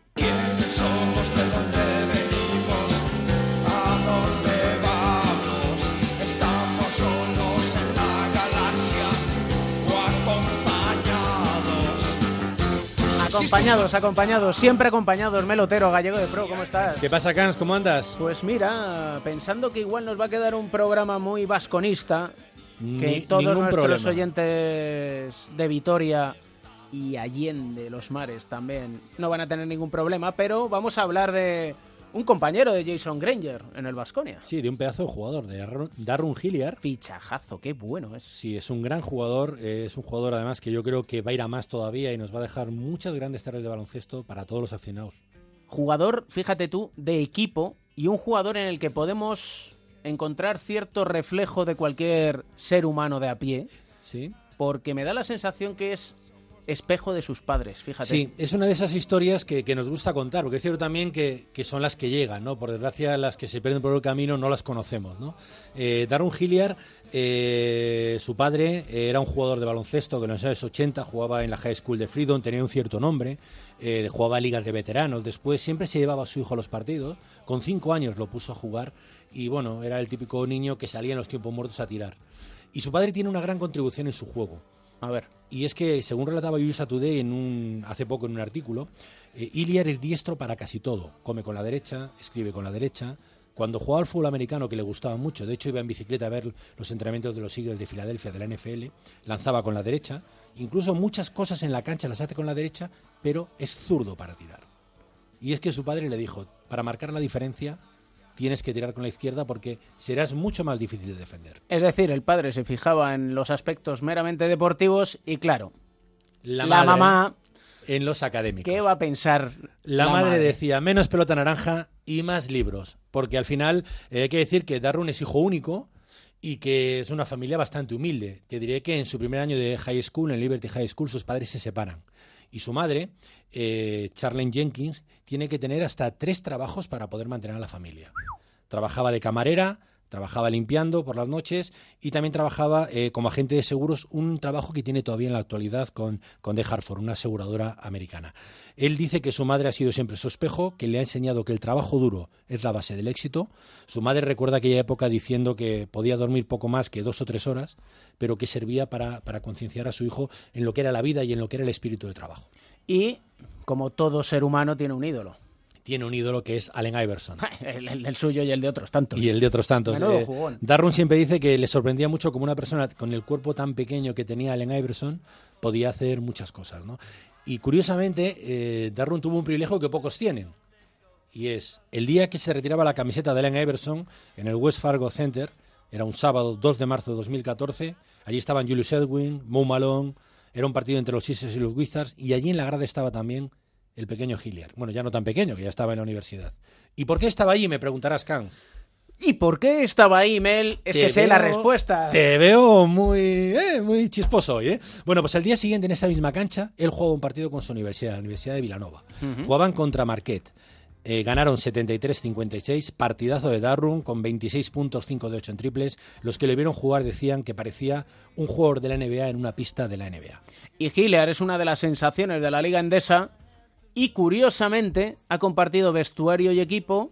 Acompañados. Acompañados, siempre acompañados. Melotero, gallego de pro, ¿cómo estás? ¿Qué pasa, Cans? ¿Cómo andas? Pues mira, pensando que igual nos va a quedar un programa muy vasconista, que Ni- todos nuestros problema. oyentes de Vitoria y Allende los mares también no van a tener ningún problema, pero vamos a hablar de un compañero de Jason Granger en el Vasconia. Sí, de un pedazo de jugador, de Darren- Hilliard. Fichajazo, qué bueno es. Sí, es un gran jugador, eh, es un jugador además que yo creo que va a ir a más todavía y nos va a dejar muchas grandes tardes de baloncesto para todos los aficionados. Jugador, fíjate tú, de equipo y un jugador en el que podemos encontrar cierto reflejo de cualquier ser humano de a pie. Sí. Porque me da la sensación que es espejo de sus padres, fíjate. Sí, es una de esas historias que, nos gusta contar, porque es cierto también que, que son las que llegan, ¿no? Por desgracia, las que se pierden por el camino no las conocemos, ¿no? Eh, Darren Hilliard, eh, su padre, eh, era un jugador de baloncesto que en los años 80 jugaba en la High School de Freedom, tenía un cierto nombre, eh, jugaba ligas de veteranos, después siempre se llevaba a su hijo a los partidos, con cinco años lo puso a jugar y bueno, era el típico niño que salía en los tiempos muertos a tirar. Y su padre tiene una gran contribución en su juego. A ver. Y es que, según relataba USA Today en un, hace poco en un artículo, eh, es diestro para casi todo. Come con la derecha, escribe con la derecha. Cuando jugaba al fútbol americano, que le gustaba mucho, de hecho iba en bicicleta a ver los entrenamientos de los Eagles de Filadelfia, de la NFL, lanzaba con la derecha. Incluso muchas cosas en la cancha las hace con la derecha, pero es zurdo para tirar. Y es que su padre le dijo, para marcar la diferencia, tienes que tirar con la izquierda porque serás mucho más difícil de defender. Es decir, el padre se fijaba en los aspectos meramente deportivos y claro, La, la, mamá, en los académicos. ¿qué va a pensar? La, madre, decía menos pelota naranja y más libros, porque al final eh, hay que decir que Darwin es hijo único y que es una familia bastante humilde. Te diré que en su primer año de high school, en Liberty High School, sus padres se separan. Y su madre, eh, Charlene Jenkins, tiene que tener hasta tres trabajos para poder mantener a la familia. Trabajaba de camarera, trabajaba limpiando por las noches y también trabajaba eh, como agente de seguros, un trabajo que tiene todavía en la actualidad con, con Hartford, una aseguradora americana. Él dice que su madre ha sido siempre su espejo, que le ha enseñado que el trabajo duro es la base del éxito. Su madre recuerda aquella época diciendo que podía dormir poco más que dos o tres horas, pero que servía para, para concienciar a su hijo en lo que era la vida y en lo que era el espíritu de trabajo. Y, como todo ser humano, tiene un ídolo. Tiene un ídolo que es Allen Iverson. El, el- el suyo y el de otros tantos. Y el de otros tantos. Eh. Darwin siempre dice que le sorprendía mucho como una persona con el cuerpo tan pequeño que tenía Allen Iverson podía hacer muchas cosas, ¿no? Y curiosamente, eh, Darwin tuvo un privilegio que pocos tienen. Y es, el día que se retiraba la camiseta de Allen Iverson en el West Fargo Center, era un sábado 2 de marzo de 2014, allí estaban Julius Edwin, Mo Malone, era un partido entre los Sixers y los Wizards, y allí en la grada estaba también el pequeño Hilliard. Bueno, ya no tan pequeño, que ya estaba en la universidad. ¿Y por qué estaba allí? Me preguntarás, Khan. ¿Y por qué estaba ahí, Mel? Es Te que sé la respuesta. Te veo muy, eh, muy chisposo hoy, ¿eh? Bueno, pues al día siguiente en esa misma cancha, él jugaba un partido con su universidad, la Universidad de Villanova. Ujú. Jugaban contra Marquette. eh, ganaron 73-56, partidazo de Darwin con 26 puntos, 5 de 8 en triples. Los que le vieron jugar decían que parecía un jugador de la NBA en una pista de la NBA. Y Hiller es una de las sensaciones de la Liga Endesa y curiosamente ha compartido vestuario y equipo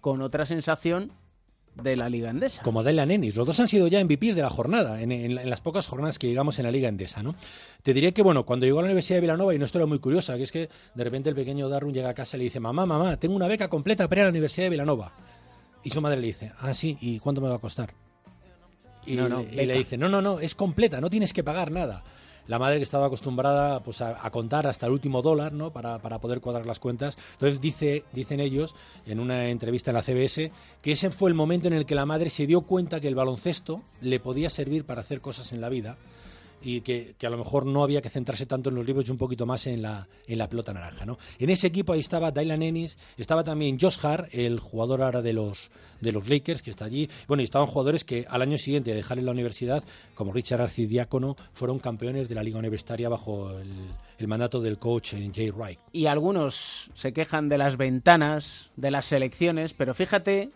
con otra sensación de la Liga Endesa. Como Dylan Ennis. Los dos han sido ya MVP de la jornada, en, en- en las pocas jornadas que llegamos en la Liga Endesa, ¿no? Te diré que, bueno, cuando llegó a la Universidad de Villanova, y una historia muy curiosa, que es que de repente el pequeño Darwin llega a casa y le dice, mamá, mamá, tengo una beca completa para ir a la Universidad de Villanova. Y su madre le dice, ah, sí, ¿y cuánto me va a costar? Y, No, y le dice, no, no, no, es completa, no tienes que pagar nada. La madre que estaba acostumbrada pues, a, contar hasta el último dólar ¿no? para, para poder cuadrar las cuentas. Entonces dice, dicen ellos en una entrevista en la CBS que ese fue el momento en el que la madre se dio cuenta que el baloncesto le podía servir para hacer cosas en la vida y que, a lo mejor no había que centrarse tanto en los libros y un poquito más en la, en la pelota naranja. ¿no? En ese equipo ahí estaba Dylan Ennis, estaba también Josh Hart, el jugador ahora de los, de los Lakers, que está allí. Bueno, y estaban jugadores que al año siguiente de dejar en la universidad, como Richard Arcidiácono, fueron campeones de la liga universitaria bajo el, mandato del coach eh, Jay Wright. Y algunos se quejan de las ventanas, de las selecciones, pero fíjate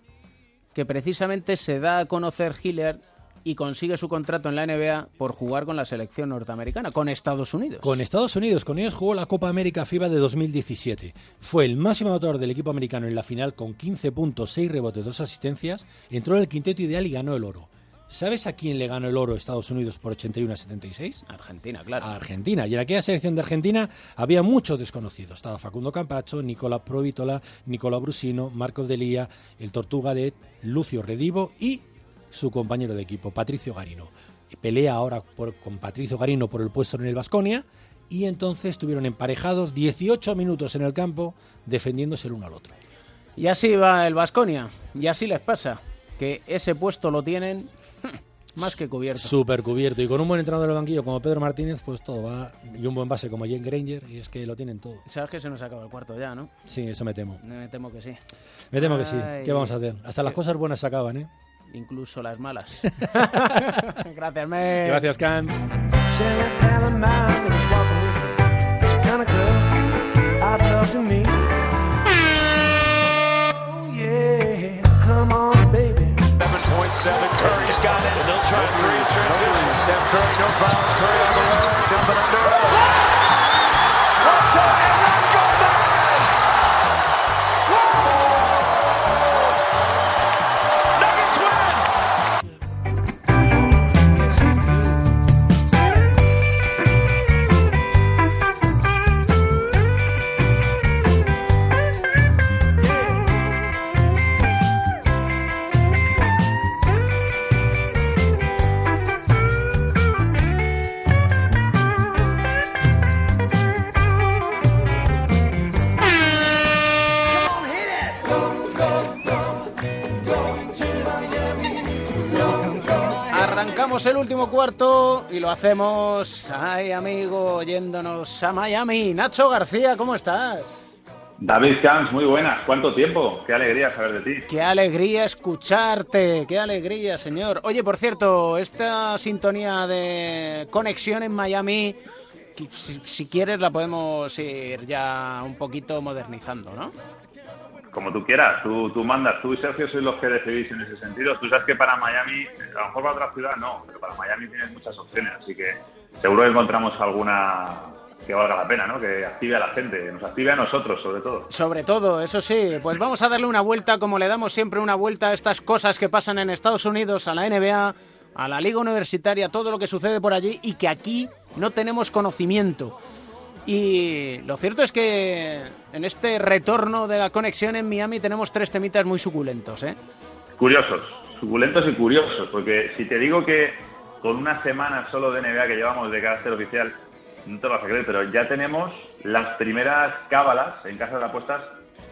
que precisamente se da a conocer Hiller y consigue su contrato en la NBA por jugar con la selección norteamericana, con Estados Unidos. Con Estados Unidos, con ellos jugó la Copa América FIBA de 2017. Fue el máximo anotador del equipo americano en la final con 15 puntos, 6 rebotes, 2 asistencias. Entró en el quinteto ideal y ganó el oro. ¿Sabes a quién le ganó el oro Estados Unidos por 81 a 76? Argentina, claro. A Argentina. Y en aquella selección de Argentina había muchos desconocidos. Estaba Facundo Campacho, Nicola Provítola, Nicola Brusino, Marcos Delía, el Tortuga de Lucio Redivo y su compañero de equipo, Patricio Garino. Pelea ahora por- con Patricio Garino por el puesto en el Vasconia y entonces estuvieron emparejados 18 minutos en el campo defendiéndose el uno al otro. Y así va el Vasconia, y así les pasa, que ese puesto lo tienen más que cubierto. Súper cubierto. Y con un buen entrenador del banquillo como Pedro Martínez, pues todo va. Y un buen base como Jane Granger, y es que lo tienen todo. Sabes que se nos acaba el cuarto ya, ¿no? Sí, eso me temo. Me temo que sí. Me temo que sí. ¿Qué vamos a hacer? Hasta las cosas buenas se acaban, ¿eh? Incluso las malas. Gracias, Mel. Gracias, Can. Oh. 7.7. Curry's got it. They'll try three in transition. Steph Curry, no fouls. Curry on the way. Dipping under. Último cuarto y lo hacemos, ay amigo, yéndonos a Miami. Nacho García, ¿cómo estás? David Camps, muy buenas. ¿Cuánto tiempo? Qué alegría saber de ti. Qué alegría escucharte, qué alegría, señor. Oye, por cierto, esta sintonía de conexión en Miami, si, si quieres la podemos ir ya un poquito modernizando, ¿no? Como tú quieras, tú, mandas, tú y Sergio sois los que decidís en ese sentido. Tú sabes que para Miami, a lo mejor para otra ciudad no, pero para Miami tienes muchas opciones, así que seguro que encontramos alguna que valga la pena, ¿no? Que active a la gente, nos active a nosotros sobre todo. Sobre todo, eso sí, pues vamos a darle una vuelta como le damos siempre una vuelta a estas cosas que pasan en Estados Unidos, a la NBA, a la Liga Universitaria, todo lo que sucede por allí y que aquí no tenemos conocimiento. Y lo cierto es que en este retorno de la conexión en Miami tenemos tres temitas muy suculentos, ¿eh? Curiosos, suculentos y curiosos, porque si te digo que con una semana solo de NBA que llevamos de carácter oficial, no te vas a creer, pero ya tenemos las primeras cábalas en casa de apuestas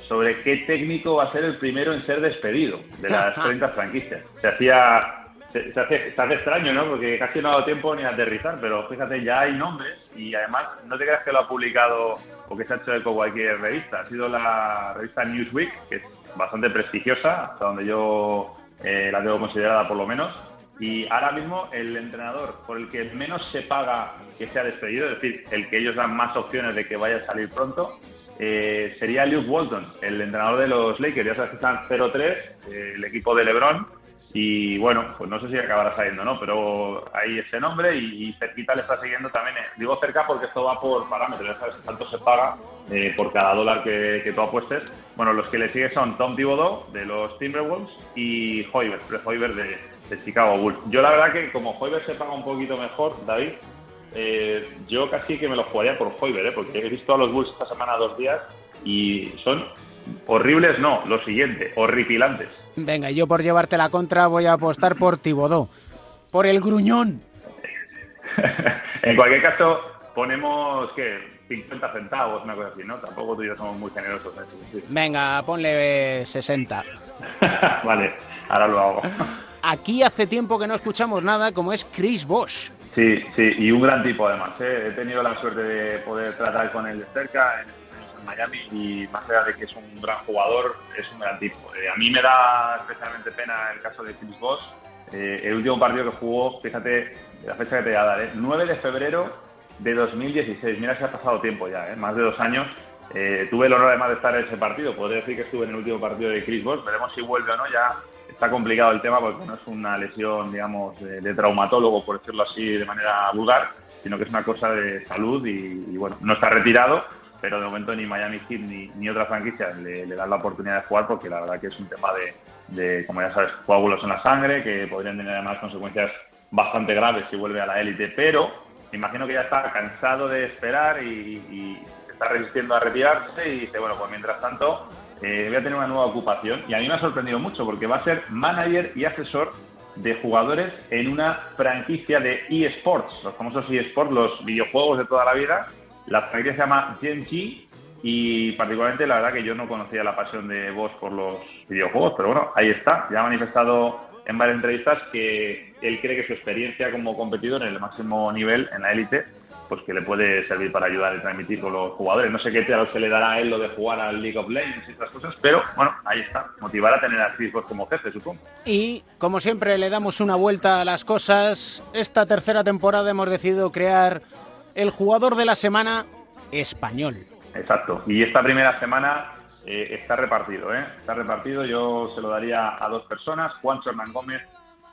sobre qué técnico va a ser el primero en ser despedido de las 30 franquicias. Se hacía se, se hace, se hace extraño, ¿no? Porque casi no ha dado tiempo ni a aterrizar, pero fíjate, ya hay nombres y además no te creas que lo ha publicado o que se ha hecho eco cualquier revista. Ha sido la revista Newsweek, que es bastante prestigiosa, hasta donde yo eh, la tengo considerada por lo menos, Y ahora mismo el entrenador por el que menos se paga que sea despedido, es decir, el que ellos dan más opciones de que vaya a salir pronto, eh, sería Luke Walton, el entrenador de los Lakers. Ya sabes que están 0-3, eh, el equipo de LeBron. Y bueno, pues no sé si acabará saliendo, ¿no? Pero hay ese nombre y, cerquita le está siguiendo también. eh, digo cerca porque esto va por parámetros, sabes cuánto se paga eh, por cada dólar que, que tú apuestes. Bueno, los que le siguen son Tom Thibodeau de los Timberwolves y Hoiberg, Hoiberg de, de Chicago Bulls. Yo la verdad que como Hoiberg se paga un poquito mejor, David, eh, yo casi que me lo jugaría por Hoiberg, ¿eh? porque he visto a los Bulls esta semana dos días y son horribles, no, lo siguiente, horripilantes. Venga, y yo por llevarte la contra voy a apostar por Tibodó. Por el gruñón. En cualquier caso, ponemos que 50 centavos, una cosa así, ¿no? Tampoco tú y yo somos muy generosos. ¿eh? Sí. Venga, ponle 60. vale, ahora lo hago. Aquí hace tiempo que no escuchamos nada, como es Chris Bosch. Sí, sí, y un gran tipo además. ¿eh? He tenido la suerte de poder tratar con él de cerca en Miami y más allá de que es un gran jugador, es un gran tipo. Eh, a mí me da especialmente pena el caso de Chris Bosh. Eh, el último partido que jugó, fíjate la fecha que te voy a dar, ¿eh? 9 de febrero de 2016. Mira si ha pasado tiempo ya, ¿eh? más de dos años. Eh, tuve el honor además de estar en ese partido. Podría decir que estuve en el último partido de Chris Bosh. Veremos si vuelve o no. Ya está complicado el tema porque no es una lesión, digamos, de, de traumatólogo, por decirlo así de manera vulgar, sino que es una cosa de salud y, y, bueno, no está retirado, pero de momento ni Miami Heat ni, ni otra franquicia le, le dan la oportunidad de jugar porque la verdad que es un tema de, de, como ya sabes, coágulos en la sangre que podrían tener además consecuencias bastante graves si vuelve a la élite, pero me imagino que ya está cansado de esperar y, y está resistiendo a retirarse y dice, bueno, pues mientras tanto eh, voy a tener una nueva ocupación y a mí me ha sorprendido mucho porque va a ser manager y asesor de jugadores en una franquicia de eSports, los famosos eSports, los videojuegos de toda la vida. La franquicia se llama Genji y particularmente la verdad que yo no conocía la pasión de Bosch por los videojuegos, pero bueno, ahí está. Ya ha manifestado en varias entrevistas que él cree que su experiencia como competidor en el máximo nivel, en la élite, pues que le puede servir para ayudar y transmitir con los jugadores. No sé qué tal se le dará a él lo de jugar al League of Legends y otras cosas, pero bueno, ahí está. Motivar a tener a Chris Bosh como jefe, supongo. Y como siempre le damos una vuelta a las cosas, esta tercera temporada hemos decidido crear el jugador de la semana español. Exacto. Y esta primera semana eh, está repartido, ¿eh? Está repartido. Yo se lo daría a dos personas, Juancho Hernán Gómez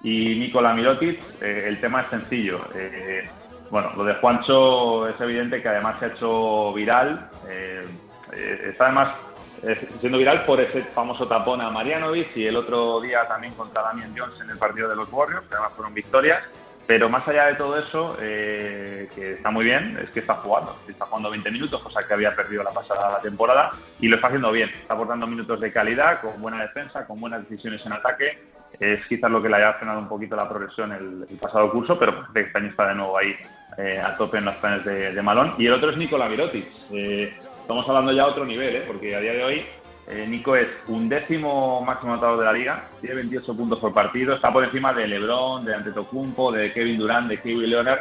y Nicola Mirotic. Eh, el tema es sencillo. Eh, bueno, lo de Juancho es evidente que además se ha hecho viral. Eh, eh, está además eh, siendo viral por ese famoso tapón a Marianovic y el otro día también contra Damian Jones en el partido de los Warriors, que además fueron victorias. Pero más allá de todo eso, eh, que está muy bien, es que está jugando. Está jugando 20 minutos, cosa que había perdido la pasada temporada, y lo está haciendo bien. Está aportando minutos de calidad, con buena defensa, con buenas decisiones en ataque. Es quizás lo que le haya frenado un poquito la progresión el, pasado curso, pero parece este año está de nuevo ahí eh, a tope en los planes de, de Malón. Y el otro es Nikola Mirotic. Eh, estamos hablando ya a otro nivel, ¿eh? porque a día de hoy eh, Nico es un décimo máximo anotador de la liga, tiene 28 puntos por partido, está por encima de LeBron, de Antetokounmpo, de Kevin Durant, de Kevin Leonard.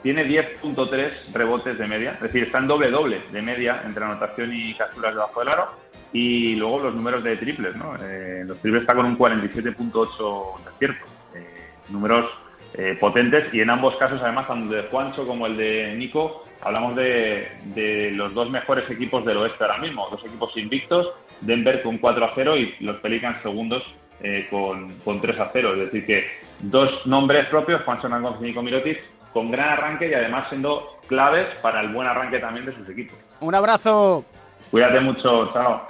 Tiene 10.3 rebotes de media, es decir, está en doble-doble de media entre anotación y capturas debajo del aro. Y luego los números de triples, ¿no? Eh, los triples está con un 47.8 de acierto. Eh, números eh, potentes y en ambos casos, además, tanto de Juancho como el de Nico, hablamos de, de, los dos mejores equipos del oeste ahora mismo, dos equipos invictos, Denver con 4 a 0 y los Pelicans segundos eh, con, con, 3 a 0. Es decir, que dos nombres propios, Juancho Hernán y Nico Mirotic, con gran arranque y además siendo claves para el buen arranque también de sus equipos. Un abrazo. Cuídate mucho, chao.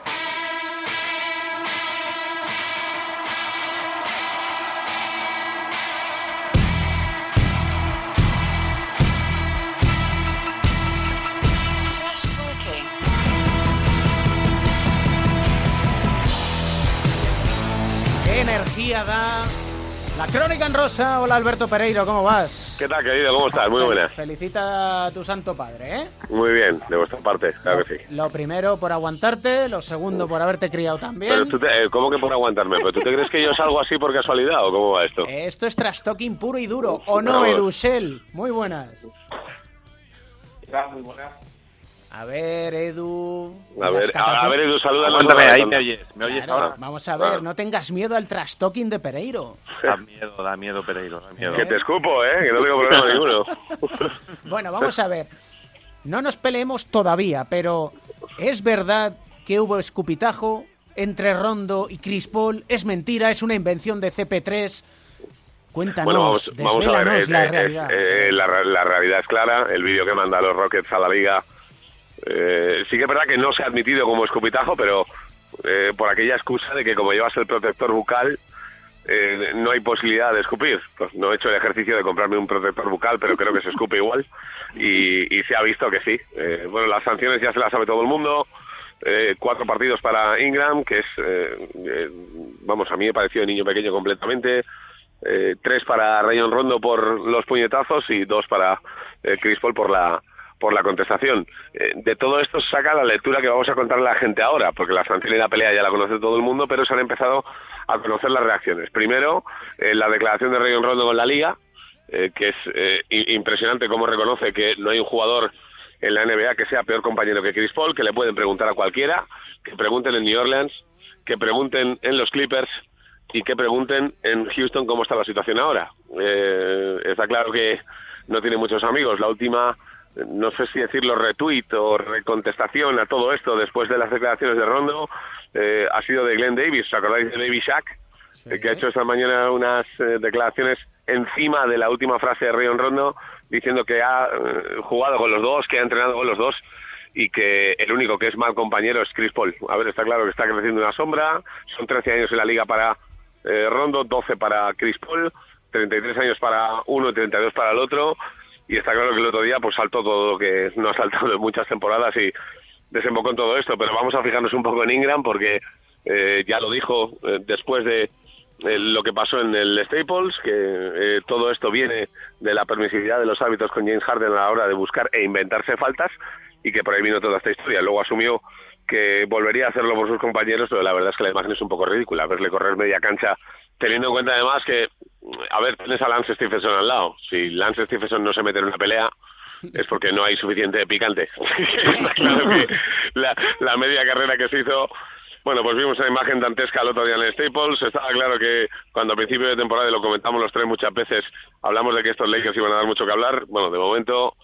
La crónica en rosa? Hola Alberto Pereiro, ¿cómo vas? ¿Qué tal, querido? ¿Cómo estás? Muy buena. Felicita a tu santo padre, ¿eh? Muy bien, de vuestra parte, claro que sí. Lo primero por aguantarte, lo segundo por haberte criado también. Pero tú te, eh, ¿Cómo que por aguantarme? ¿Pero tú te crees que yo salgo así por casualidad o cómo va esto? Esto es trash talking puro y duro, ¿o no, Edusel? Muy buenas. Muy buenas. A ver, Edu. A ver, a ver, Edu, saluda. Aguántame, ahí me oyes. ¿Me oyes Claro, ahora? Vamos a ver, Ah. no tengas miedo al trastoking de Pereiro. Da miedo, da miedo, Pereiro, da miedo. Que te escupo, ¿eh? Que no tengo problema ninguno. Bueno, vamos a ver. No nos peleemos todavía, pero ¿es verdad que hubo escupitajo entre Rondo y Chris Paul? ¿Es mentira? ¿Es una invención de CP3? Cuéntanos, Bueno, vamos, vamos a ver. desvélanos es- la es- realidad. eh, la, ra- la realidad es clara. El vídeo que manda los Rockets a la liga. Eh, sí que es verdad que no se ha admitido como escupitajo, pero eh, por aquella excusa de que como llevas el protector bucal, eh, no hay posibilidad de escupir. Pues no he hecho el ejercicio de comprarme un protector bucal, pero creo que se escupe igual. Y, y se ha visto que sí. Eh, bueno, las sanciones ya se las sabe todo el mundo. Eh, cuatro partidos para Ingram, que es, vamos, a mí me pareció de niño pequeño completamente. Tres para Rayon Rondo por los puñetazos y dos para Chris Paul por la por la contestación. Eh, de todo esto saca la lectura que vamos a contarle a la gente ahora, porque la sanción y la pelea ya la conoce todo el mundo, pero se han empezado a conocer las reacciones. Primero, eh, la declaración de Rayon Rondo con la Liga, eh, que es eh, impresionante cómo reconoce que no hay un jugador en la NBA que sea peor compañero que Chris Paul, que le pueden preguntar a cualquiera, que pregunten en New Orleans, que pregunten en los Clippers y que pregunten en Houston cómo está la situación ahora. Eh, está claro que no tiene muchos amigos. La última, no sé si decirlo retweet o recontestación a todo esto después de las declaraciones de Rondo, eh, ha sido de Glenn Davis. ¿Os acordáis de Baby Shaq? Eh, que ha hecho esta mañana unas eh, declaraciones encima de la última frase de Rayon Rondo diciendo que ha eh, jugado con los dos, que ha entrenado con los dos y que el único que es mal compañero es Chris Paul. A ver, está claro que está creciendo una sombra, son 13 años en la liga para eh, Rondo, 12 para Chris Paul, 33 años para uno y 32 para el otro y está claro que el otro día pues saltó todo lo que no ha saltado en muchas temporadas y desembocó en todo esto, pero vamos a fijarnos un poco en Ingram porque eh, ya lo dijo eh, después de eh, lo que pasó en el Staples, que eh, todo esto viene de la permisividad de los hábitos con James Harden a la hora de buscar e inventarse faltas y que por ahí vino toda esta historia. Luego asumió que volvería a hacerlo por sus compañeros, pero la verdad es que la imagen es un poco ridícula, verle correr media cancha, teniendo en cuenta además que, a ver, tienes a Lance Stephenson al lado. Si Lance Stephenson no se mete en una pelea, es porque no hay suficiente picante. Claro que la, la media carrera que se hizo bueno, pues vimos una imagen dantesca el otro día en el Staples. Estaba claro que cuando a principio de temporada, y lo comentamos los tres muchas veces, hablamos de que estos Lakers iban a dar mucho que hablar. Bueno, de momento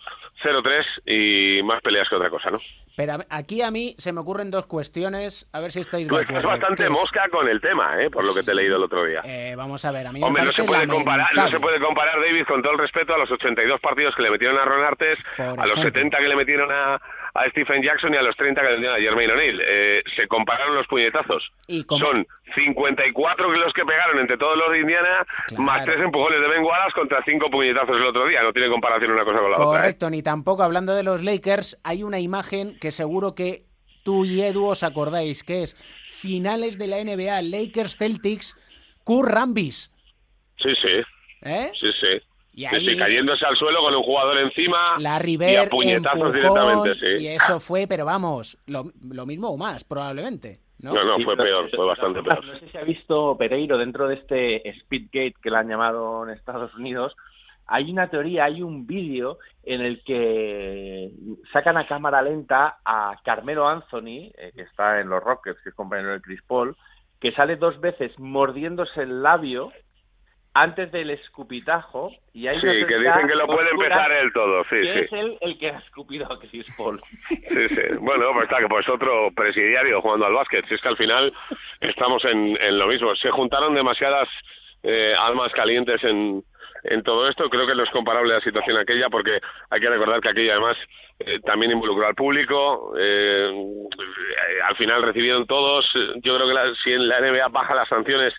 0-3 y más peleas que otra cosa, ¿no? Pero aquí a mí se me ocurren dos cuestiones, a ver si estáis de estás acuerdo. bastante mosca con el tema, ¿eh? Por lo que te he leído el otro día. Eh, vamos a ver, a mí me Hombre, no parece se puede comparar, no se puede comparar, David, con todo el respeto a los 82 partidos que le metieron a Ron Artes, a los ejemplo. 70 que le metieron a, a Stephen Jackson y a los 30 que le metieron a Jermaine O'Neal. Eh, se compararon los puñetazos. Y Son 54 los que pegaron entre todos los de Indiana, más tres empujones de Ben Wallace contra cinco puñetazos el otro día. No tiene comparación una cosa con la otra. ¿eh? Correcto, ni tampoco hablando de los Lakers, hay una imagen que seguro que tú y Edu os acordáis, que es finales de la NBA, Lakers Celtics, Kurt Rambis. Sí, sí. ¿Eh? Sí, sí. Y ahí- sí, cayéndose al suelo con un jugador encima La y a River, puñetazos directamente, sí. y eso fue, pero vamos, lo, lo mismo o más, probablemente. ¿no? No, no, Sí, fue peor, fue bastante peor. No sé si ha visto Pereiro dentro de este Speedgate que le han llamado en Estados Unidos. Hay una teoría, hay un vídeo en el que sacan a cámara lenta a Carmelo Anthony, eh, que está en los Rockets, que es compañero de Chris Paul, que sale dos veces mordiéndose el labio antes del escupitajo y hay Sí, que dicen que lo puede empezar él todo, sí, que sí. es él el que ha escupido a Chris Paul. Sí, sí. Bueno, pues está que pues otro presidiario jugando al básquet. Si es que al final estamos en, en lo mismo. Se juntaron demasiadas eh, almas calientes en, en todo esto. Creo que no es comparable a la situación aquella porque hay que recordar que aquella además eh, también involucró al público. eh, eh, al final recibieron todos. Yo creo que la- si en la NBA baja las sanciones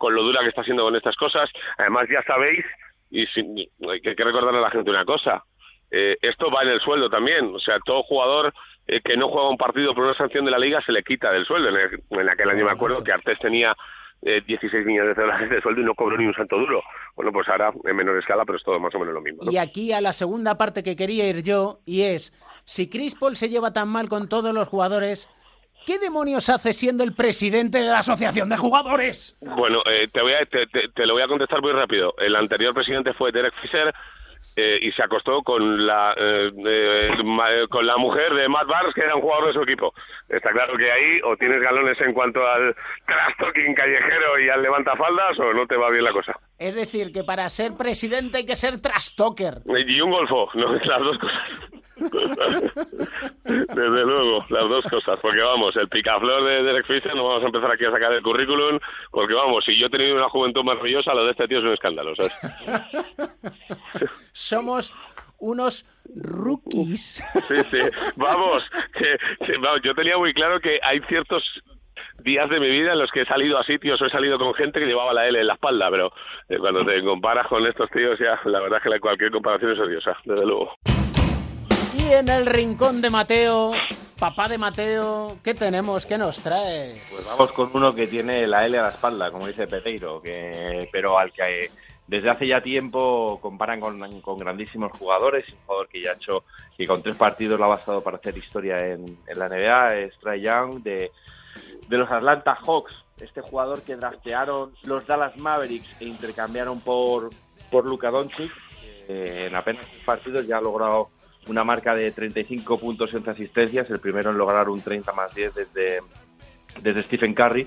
con lo dura que está siendo con estas cosas, además ya sabéis, y sin- hay que recordarle a la gente una cosa, eh, esto va en el sueldo también. O sea, todo jugador eh, que no juega un partido por una sanción de la liga se le quita del sueldo. En, el- en aquel año me acuerdo que Artés tenía eh, 16 millones de dólares de sueldo y no cobró ni un santo duro. Bueno, pues ahora en menor escala, pero es todo más o menos lo mismo. Y aquí a la segunda parte que quería ir yo, y es, si Chris Paul se lleva tan mal con todos los jugadores, ¿qué demonios hace siendo el presidente de la Asociación de Jugadores? Bueno, eh, te, voy a, te, te- te lo voy a contestar muy rápido. El anterior presidente fue Derek Fisher, eh, y se acostó con la eh, ma- con la mujer de Matt Barnes, que era un jugador de su equipo. Está claro que ahí o tienes galones en cuanto al trash talking callejero y al levantafaldas o no te va bien la cosa. Es decir, que para ser presidente hay que ser trastoker. Y un golfo, no, las dos cosas. Desde luego, las dos cosas, porque vamos, el picaflor de Derek Fisher, no vamos a empezar aquí a sacar el currículum, porque vamos, si yo he tenido una juventud maravillosa, lo de este tío es un escándalo, ¿sabes? Somos unos rookies. Sí, sí, vamos, que, que, vamos, yo tenía muy claro que hay ciertos días de mi vida en los que he salido a sitios o he salido con gente que llevaba la L en la espalda, pero eh, cuando te comparas con estos tíos ya, la verdad es que la- cualquier comparación es odiosa, desde luego. Y en el rincón de Mateo, papá de Mateo, ¿qué tenemos? ¿Qué nos traes? Pues vamos con uno que tiene la L a la espalda, como dice Peteiro, que, pero al que desde hace ya tiempo comparan con, con grandísimos jugadores, un jugador que ya ha hecho, que con tres partidos lo ha bastado para hacer historia en, en la NBA, es Trae Young de, de los Atlanta Hawks, este jugador que draftearon los Dallas Mavericks e intercambiaron por, por Luka Doncic, en apenas tres partidos ya ha logrado una marca de 35 puntos y 11 asistencias, el primero en lograr un 30 más 10 desde, desde Stephen Curry.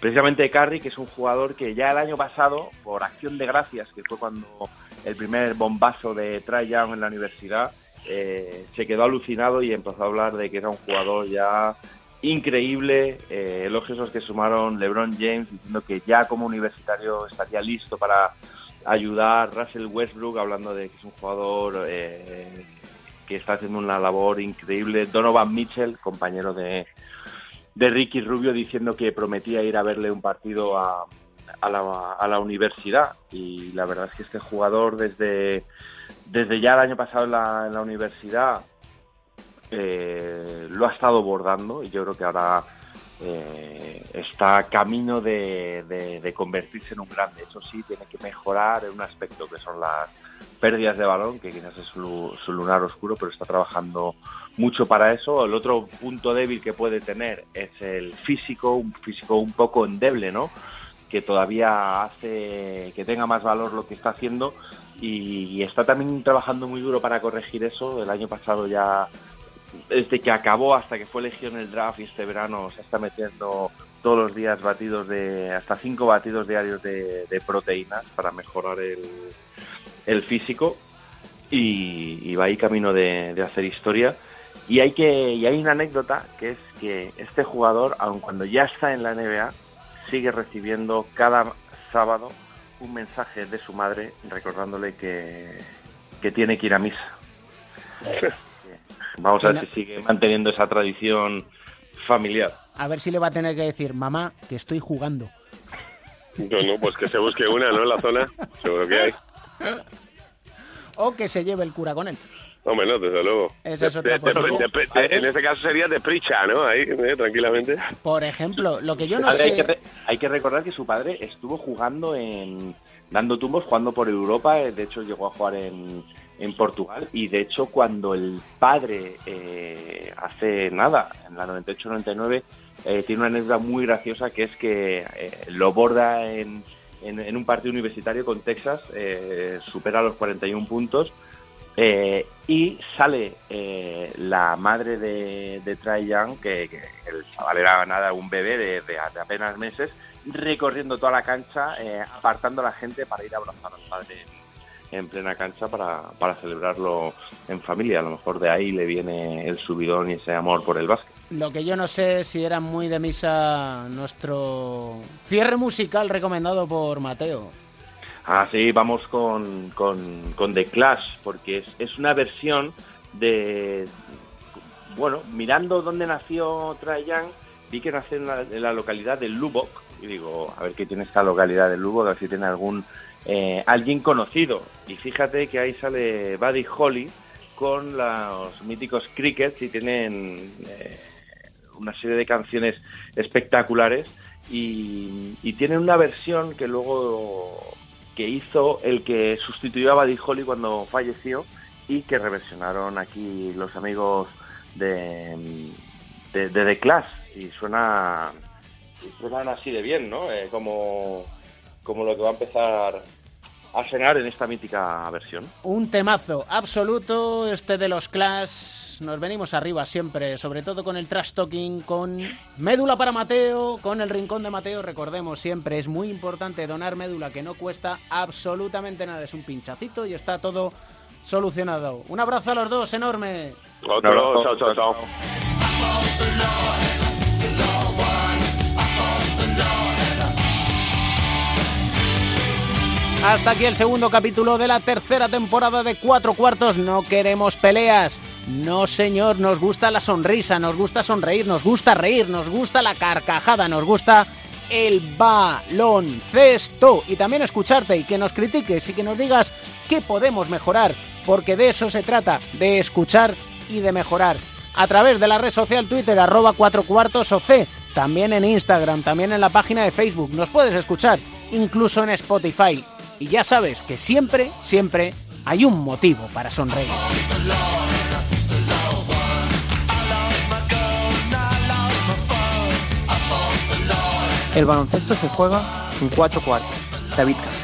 Precisamente Curry, que es un jugador que ya el año pasado, por acción de gracias, que fue cuando el primer bombazo de Trae Young en la universidad, eh, se quedó alucinado y empezó a hablar de que era un jugador ya increíble, eh, elogios que sumaron LeBron James diciendo que ya como universitario estaría listo para ayudar, Russell Westbrook hablando de que es un jugador eh, está haciendo una labor increíble, Donovan Mitchell, compañero de, de Ricky Rubio, diciendo que prometía ir a verle un partido a, a la, a la universidad. Y la verdad es que este jugador desde, desde ya el año pasado en la, en la universidad eh, lo ha estado bordando. Y yo creo que ahora eh, está camino de, de- de convertirse en un grande. Eso sí, tiene que mejorar en un aspecto que son las pérdidas de balón, que quizás es su, su lunar oscuro, pero está trabajando mucho para eso. El otro punto débil que puede tener es el físico, un físico un poco endeble, ¿no? que todavía hace que tenga más valor lo que está haciendo y, y está también trabajando muy duro para corregir eso. El año pasado ya, desde que acabó hasta que fue elegido en el draft y este verano se está metiendo todos los días batidos de hasta cinco batidos diarios de, de proteínas para mejorar el, el físico y, y va ahí camino de, de hacer historia. Y hay que y hay una anécdota que es que este jugador, aun cuando ya está en la NBA, sigue recibiendo cada sábado un mensaje de su madre recordándole que, que tiene que ir a misa. Vamos a ver si sigue manteniendo esa tradición familiar. A ver si le va a tener que decir, mamá, que estoy jugando. No, no, pues que se busque una, ¿no? En la zona, seguro que hay. O que se lleve el cura con él. Hombre, no, desde luego. Esa es otra De- de- posibilidad. de- de- en este caso sería de pricha, ¿no? Ahí, eh, tranquilamente. Por ejemplo, lo que yo no Padre, hay, que sé... hay que recordar que su padre estuvo jugando en. dando tumbos, jugando por Europa. eh, De hecho, llegó a jugar en, en Portugal. Y de hecho, cuando el padre eh, hace nada, en la 98-99, eh, tiene una anécdota muy graciosa que es que eh, lo borda en, en, en un partido universitario con Texas, eh, supera los 41 puntos. Eh, y sale eh, la madre de, de Trae Young, que, el chaval era nada, un bebé de, de- de apenas meses, recorriendo toda la cancha, eh, apartando a la gente para ir a abrazar al padre en, en plena cancha para, para celebrarlo en familia. A lo mejor de ahí le viene el subidón y ese amor por el básquet. Lo que yo no sé si era muy de misa nuestro cierre musical recomendado por Mateo. Ah, sí, vamos con, con, con The Clash, porque es, es una versión de... Bueno, mirando dónde nació Trae vi que nació en la, en la localidad de Lubbock, y digo, a ver qué tiene esta localidad de Lubbock, a ver si tiene algún... eh, alguien conocido. Y fíjate que ahí sale Buddy Holly con los míticos Crickets y tienen eh, una serie de canciones espectaculares y tienen una versión que luego que hizo el que sustituyó a Buddy Holly cuando falleció y que reversionaron aquí los amigos de, de, de The Clash y suena y suenan así de bien, ¿no? Eh, como, como lo que va a empezar a cenar en esta mítica versión. Un temazo absoluto este de los Clash. Nos venimos arriba siempre, sobre todo con el trash talking, con médula para Mateo, con el rincón de Mateo. Recordemos siempre, es muy importante donar médula que no cuesta absolutamente nada. Es un pinchacito y está todo solucionado. Un abrazo a los dos, enorme. Otro, chao, chao, chao. Hasta aquí el segundo capítulo de la tercera temporada de Cuatro Cuartos. No queremos peleas. No, señor, nos gusta la sonrisa, nos gusta sonreír, nos gusta reír, nos gusta la carcajada, nos gusta el baloncesto. Y también escucharte y que nos critiques y que nos digas qué podemos mejorar, porque de eso se trata, de escuchar y de mejorar. A través de la red social Twitter, arroba cuatro cuartos o también en Instagram, también en la página de Facebook. Nos puedes escuchar, incluso en Spotify. Y ya sabes que siempre, siempre hay un motivo para sonreír. El baloncesto se juega en cuatro cuartos. David Castro.